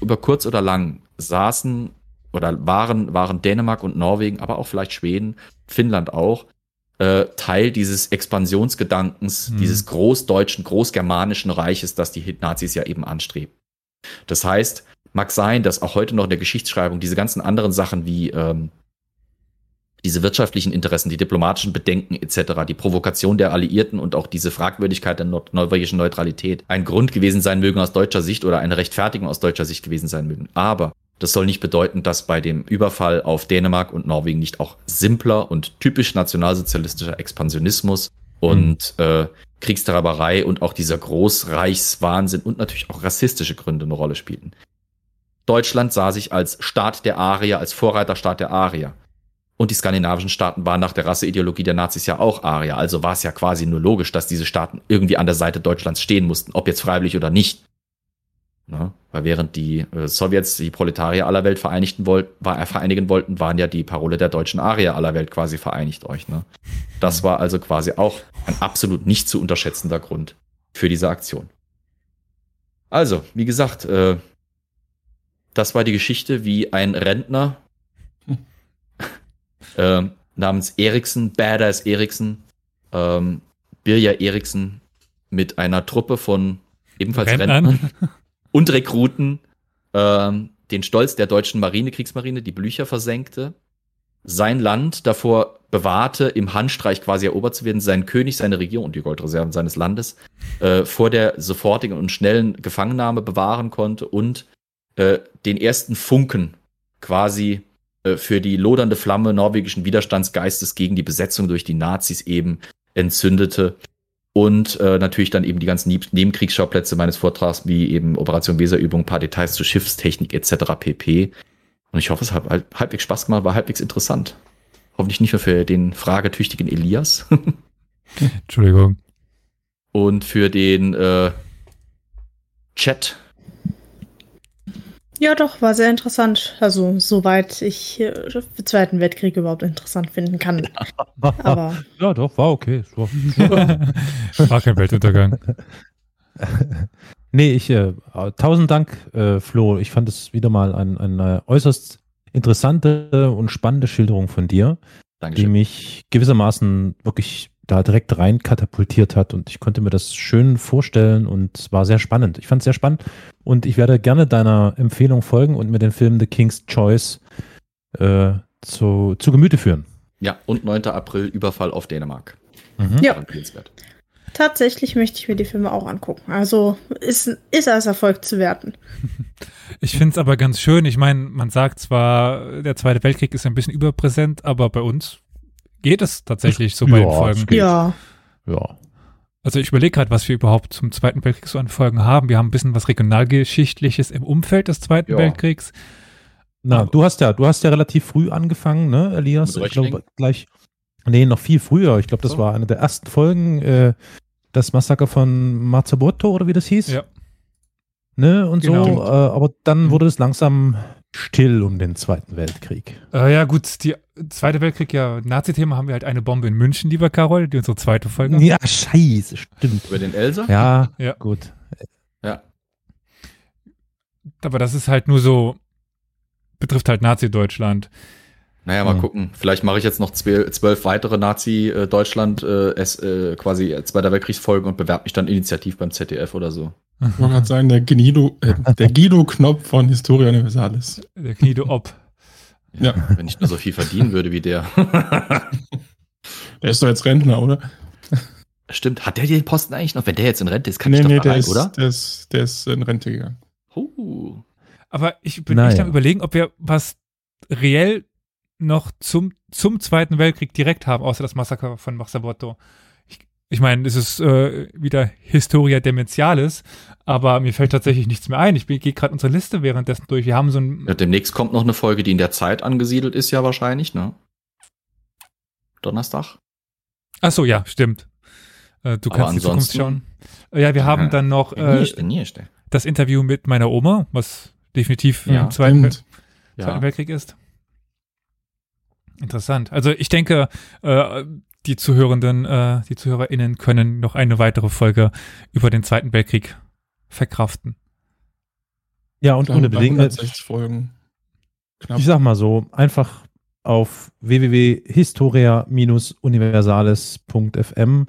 Über kurz oder lang saßen oder waren, waren Dänemark und Norwegen, aber auch vielleicht Schweden, Finnland auch, äh, Teil dieses Expansionsgedankens, Hm. dieses großdeutschen, großgermanischen Reiches, das die Nazis ja eben anstreben. Das heißt, mag sein, dass auch heute noch in der Geschichtsschreibung diese ganzen anderen Sachen wie ähm, diese wirtschaftlichen Interessen, die diplomatischen Bedenken etc., die Provokation der Alliierten und auch diese Fragwürdigkeit der norwegischen Neutralität ein Grund gewesen sein mögen aus deutscher Sicht oder eine Rechtfertigung aus deutscher Sicht gewesen sein mögen. Aber das soll nicht bedeuten, dass bei dem Überfall auf Dänemark und Norwegen nicht auch simpler und typisch nationalsozialistischer Expansionismus und äh, Kriegstreiberei und auch dieser Großreichswahnsinn und natürlich auch rassistische Gründe eine Rolle spielten. Deutschland sah sich als Staat der Arier, als Vorreiterstaat der Arier. Und die skandinavischen Staaten waren nach der Rasseideologie der Nazis ja auch Arier. Also war es ja quasi nur logisch, dass diese Staaten irgendwie an der Seite Deutschlands stehen mussten, ob jetzt freiwillig oder nicht. Ne? Weil während die äh, Sowjets die Proletarier aller Welt vereinigten wollten, war, äh, vereinigen wollten, waren ja die Parole der deutschen Arier aller Welt quasi vereinigt euch. Ne? Das war also quasi auch ein absolut nicht zu unterschätzender Grund für diese Aktion. Also, wie gesagt, äh, das war die Geschichte, wie ein Rentner ähm, namens Eriksen, Badass Eriksen, ähm, Birja Eriksen mit einer Truppe von ebenfalls Rentnern. Rentnern und Rekruten ähm, den Stolz der deutschen Marine, Kriegsmarine, die Blücher versenkte, sein Land davor bewahrte, im Handstreich quasi erobert zu werden, seinen König, seine Regierung und die Goldreserven seines Landes äh, vor der sofortigen und schnellen Gefangennahme bewahren konnte und äh, den ersten Funken quasi äh, für die lodernde Flamme norwegischen Widerstandsgeistes gegen die Besetzung durch die Nazis eben entzündete und äh, natürlich dann eben die ganzen Neb- Nebenkriegsschauplätze meines Vortrags wie eben Operation Weserübung, ein paar Details zur Schiffstechnik etc. pp. Und ich hoffe, es hat halb, halbwegs Spaß gemacht, war halbwegs interessant. Hoffentlich nicht nur für den fragetüchtigen Elias Entschuldigung. und für den äh, Chat. Ja, doch, war sehr interessant. Also, soweit ich äh, den Zweiten Weltkrieg überhaupt interessant finden kann. Aber Ja, doch, war okay. Es War, War kein Weltuntergang. nee, ich, äh, tausend Dank, äh, Flo. Ich fand es wieder mal ein, eine äußerst interessante und spannende Schilderung von dir, die Dankeschön. mich gewissermaßen wirklich da direkt rein katapultiert hat und ich konnte mir das schön vorstellen und es war sehr spannend. Ich fand es sehr spannend und ich werde gerne deiner Empfehlung folgen und mir den Film The King's Choice äh, zu, zu Gemüte führen. Ja, und 9. April Überfall auf Dänemark. Ja. Empfehlenswert. tatsächlich möchte ich mir die Filme auch angucken. Also ist, ist als Erfolg zu werten. Ich finde es aber ganz schön. Ich meine, man sagt zwar, der Zweite Weltkrieg ist ein bisschen überpräsent, aber bei uns geht es tatsächlich so bei Ja, den Folgen. Ja. Ja. Also ich überlege gerade, was wir überhaupt zum Zweiten Weltkrieg so an Folgen haben. Wir haben ein bisschen was Regionalgeschichtliches im Umfeld des Zweiten Ja. Weltkriegs. Na, Aber- du hast ja, du hast ja relativ früh angefangen, ne, Elias? Ich glaube gleich. Nee, noch viel früher. Ich glaube, das So. war eine der ersten Folgen, äh, das Massaker von Marzabotto oder wie das hieß. Ja. Ne, und Genau. so. Äh, aber dann wurde es langsam still um den Zweiten Weltkrieg. Äh, ja gut, die Zweite Weltkrieg, ja, Nazi-Thema haben wir halt eine Bombe in München, lieber Carol, die unsere zweite Folge. Ja, scheiße, stimmt. Über den Elsa? Ja, Ja. gut. Ja. Aber das ist halt nur so, betrifft halt Nazi-Deutschland. Naja, mal Mhm. gucken. Vielleicht mache ich jetzt noch zwölf, weitere Nazi-Deutschland, äh, es, äh, quasi äh, Zweiter Weltkriegsfolgen und bewerbe mich dann initiativ beim ZDF oder so. Wollte gerade sagen, der Guido, äh, der Guido Knopf von Historia Universalis. Der Knido Ob. Ja. Wenn ich nur so viel verdienen würde wie der. Der ist doch jetzt Rentner, oder? Stimmt, hat der den Posten eigentlich noch? Wenn der jetzt in Rente ist, kann nee, ich doch nee, der rein, ist, oder? Der ist, der ist in Rente gegangen. Uh. Aber ich bin Naja. echt am überlegen, ob wir was reell noch zum, zum Zweiten Weltkrieg direkt haben, außer das Massaker von Marzabotto. Ich, ich meine, es ist äh, wieder Historia Dementialis, aber mir fällt tatsächlich nichts mehr ein. Ich gehe gerade unsere Liste währenddessen durch. Wir haben so ein, Ja, demnächst kommt noch eine Folge, die in der Zeit angesiedelt ist, ja wahrscheinlich, ne? Donnerstag. ach so, ja, stimmt. Äh, du Aber kannst die Zukunft schauen. Ja, wir haben dann noch äh, das Interview mit meiner Oma, was definitiv Ja, im Zweiten. Zweiten Ja. Weltkrieg ist. Interessant. Also ich denke, äh, die Zuhörenden, äh, die ZuhörerInnen können noch eine weitere Folge über den Zweiten Weltkrieg verkraften. Ja, und ohne bei Bedingung. 160 Folgen. Knapp. Ich sag mal so, einfach auf www.historia-universales.fm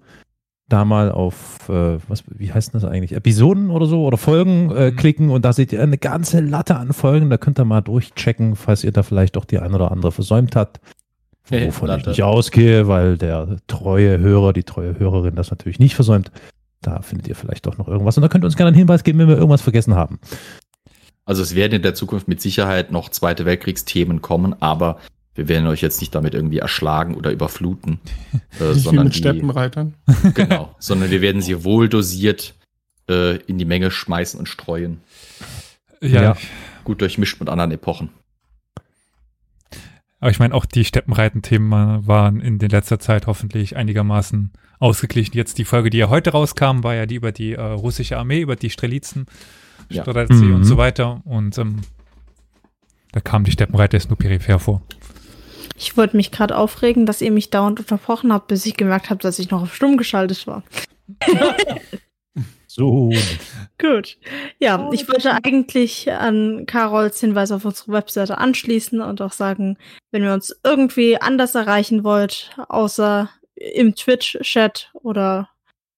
da mal auf, äh, was, wie heißt das eigentlich, Episoden oder so oder Folgen äh, Mhm. klicken und da seht ihr eine ganze Latte an Folgen. Da könnt ihr mal durchchecken, falls ihr da vielleicht doch die ein oder andere versäumt habt. Hey, Wovon ich Latte. nicht ausgehe, weil der treue Hörer, die treue Hörerin das natürlich nicht versäumt. Da findet ihr vielleicht doch noch irgendwas. Und da könnt ihr uns gerne einen Hinweis geben, wenn wir irgendwas vergessen haben. Also es werden in der Zukunft mit Sicherheit noch Zweite Weltkriegsthemen kommen, aber wir werden euch jetzt nicht damit irgendwie erschlagen oder überfluten, äh, Nicht wie sondern mit die, Steppenreitern. genau, sondern wir werden sie wohl dosiert äh, in die Menge schmeißen und streuen, Ja, Ja. gut durchmischt mit anderen Epochen. Aber ich meine, auch die Steppenreiten-Themen waren in der letzter Zeit hoffentlich einigermaßen ausgeglichen. Jetzt die Folge, die ja heute rauskam, war ja die über die äh, russische Armee, über die Strelitzen, Ja. Mhm. und so weiter. Und ähm, da kam die Steppenreiter jetzt nur peripher vor. Ich wollte mich gerade aufregen, dass ihr mich dauernd unterbrochen habt, bis ich gemerkt habe, dass ich noch auf stumm geschaltet war. So. Gut. Ja, ich wollte eigentlich an Carols Hinweis auf unsere Webseite anschließen und auch sagen, wenn ihr uns irgendwie anders erreichen wollt, außer im Twitch-Chat oder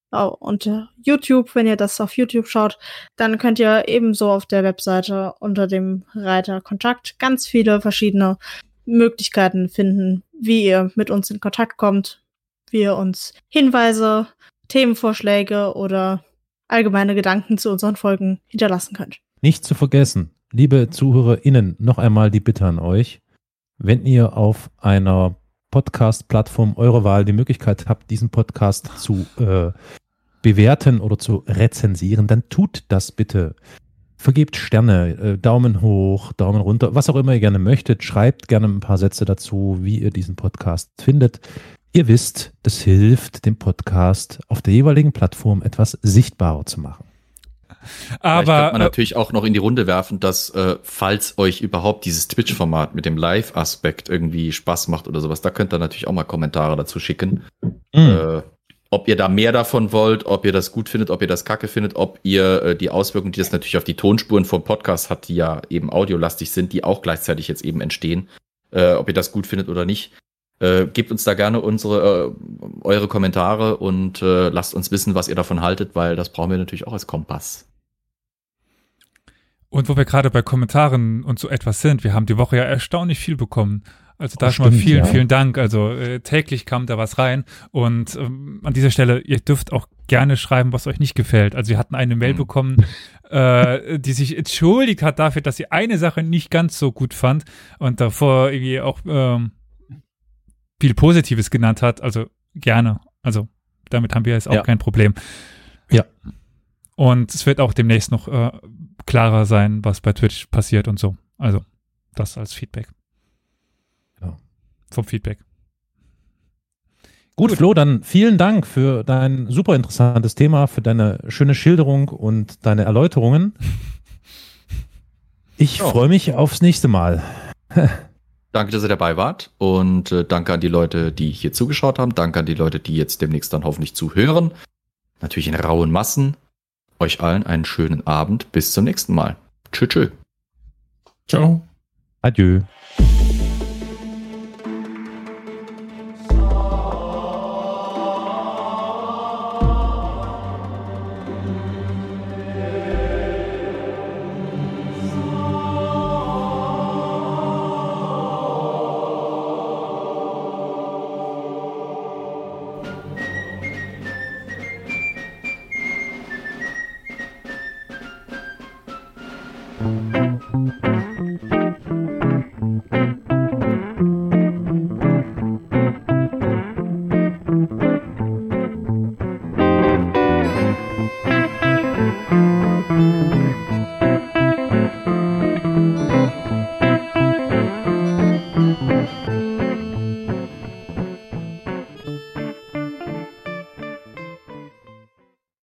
auch unter YouTube, wenn ihr das auf YouTube schaut, dann könnt ihr ebenso auf der Webseite unter dem Reiter Kontakt ganz viele verschiedene Möglichkeiten finden, wie ihr mit uns in Kontakt kommt, wie ihr uns Hinweise, Themenvorschläge oder allgemeine Gedanken zu unseren Folgen hinterlassen könnt. Nicht zu vergessen, liebe ZuhörerInnen, noch einmal die Bitte an euch. Wenn ihr auf einer Podcast-Plattform eurer Wahl die Möglichkeit habt, diesen Podcast zu äh, bewerten oder zu rezensieren, dann tut das bitte. Vergebt Sterne, äh, Daumen hoch, Daumen runter, was auch immer ihr gerne möchtet. Schreibt gerne ein paar Sätze dazu, wie ihr diesen Podcast findet. Ihr wisst, das hilft, dem Podcast auf der jeweiligen Plattform etwas sichtbarer zu machen. Aber Vielleicht könnte man äh, natürlich auch noch in die Runde werfen, dass äh, falls euch überhaupt dieses Twitch-Format mit dem Live-Aspekt irgendwie Spaß macht oder sowas, da könnt ihr natürlich auch mal Kommentare dazu schicken. Mhm. Äh, ob ihr da mehr davon wollt, ob ihr das gut findet, ob ihr das kacke findet, ob ihr äh, die Auswirkungen, die das natürlich auf die Tonspuren vom Podcast hat, die ja eben audiolastig sind, die auch gleichzeitig jetzt eben entstehen, äh, ob ihr das gut findet oder nicht. Äh, gebt uns da gerne unsere äh, eure Kommentare und äh, lasst uns wissen, was ihr davon haltet, weil das brauchen wir natürlich auch als Kompass. Und wo wir gerade bei Kommentaren und so etwas sind, wir haben die Woche ja erstaunlich viel bekommen. Also da Oh, schon mal vielen, ja. vielen Dank. Also äh, täglich kam da was rein. Und ähm, an dieser Stelle, ihr dürft auch gerne schreiben, was euch nicht gefällt. Also wir hatten eine Mail Mhm. bekommen, äh, die sich entschuldigt hat dafür, dass sie eine Sache nicht ganz so gut fand und davor irgendwie auch ähm, viel Positives genannt hat. Also gerne. Also damit haben wir jetzt auch Ja. kein Problem. Ja. Und es wird auch demnächst noch äh, klarer sein, was bei Twitch passiert und so. Also das als Feedback. Ja. Vom Feedback. Gut, Flo, dann vielen Dank für dein super interessantes Thema, für deine schöne Schilderung und deine Erläuterungen. Ich Ja. freue mich aufs nächste Mal. Danke, dass ihr dabei wart und äh, danke an die Leute, die hier zugeschaut haben. Danke an die Leute, die jetzt demnächst dann hoffentlich zuhören. Natürlich in rauen Massen. Euch allen einen schönen Abend. Bis zum nächsten Mal. Tschö, tschö. Ciao. Adieu.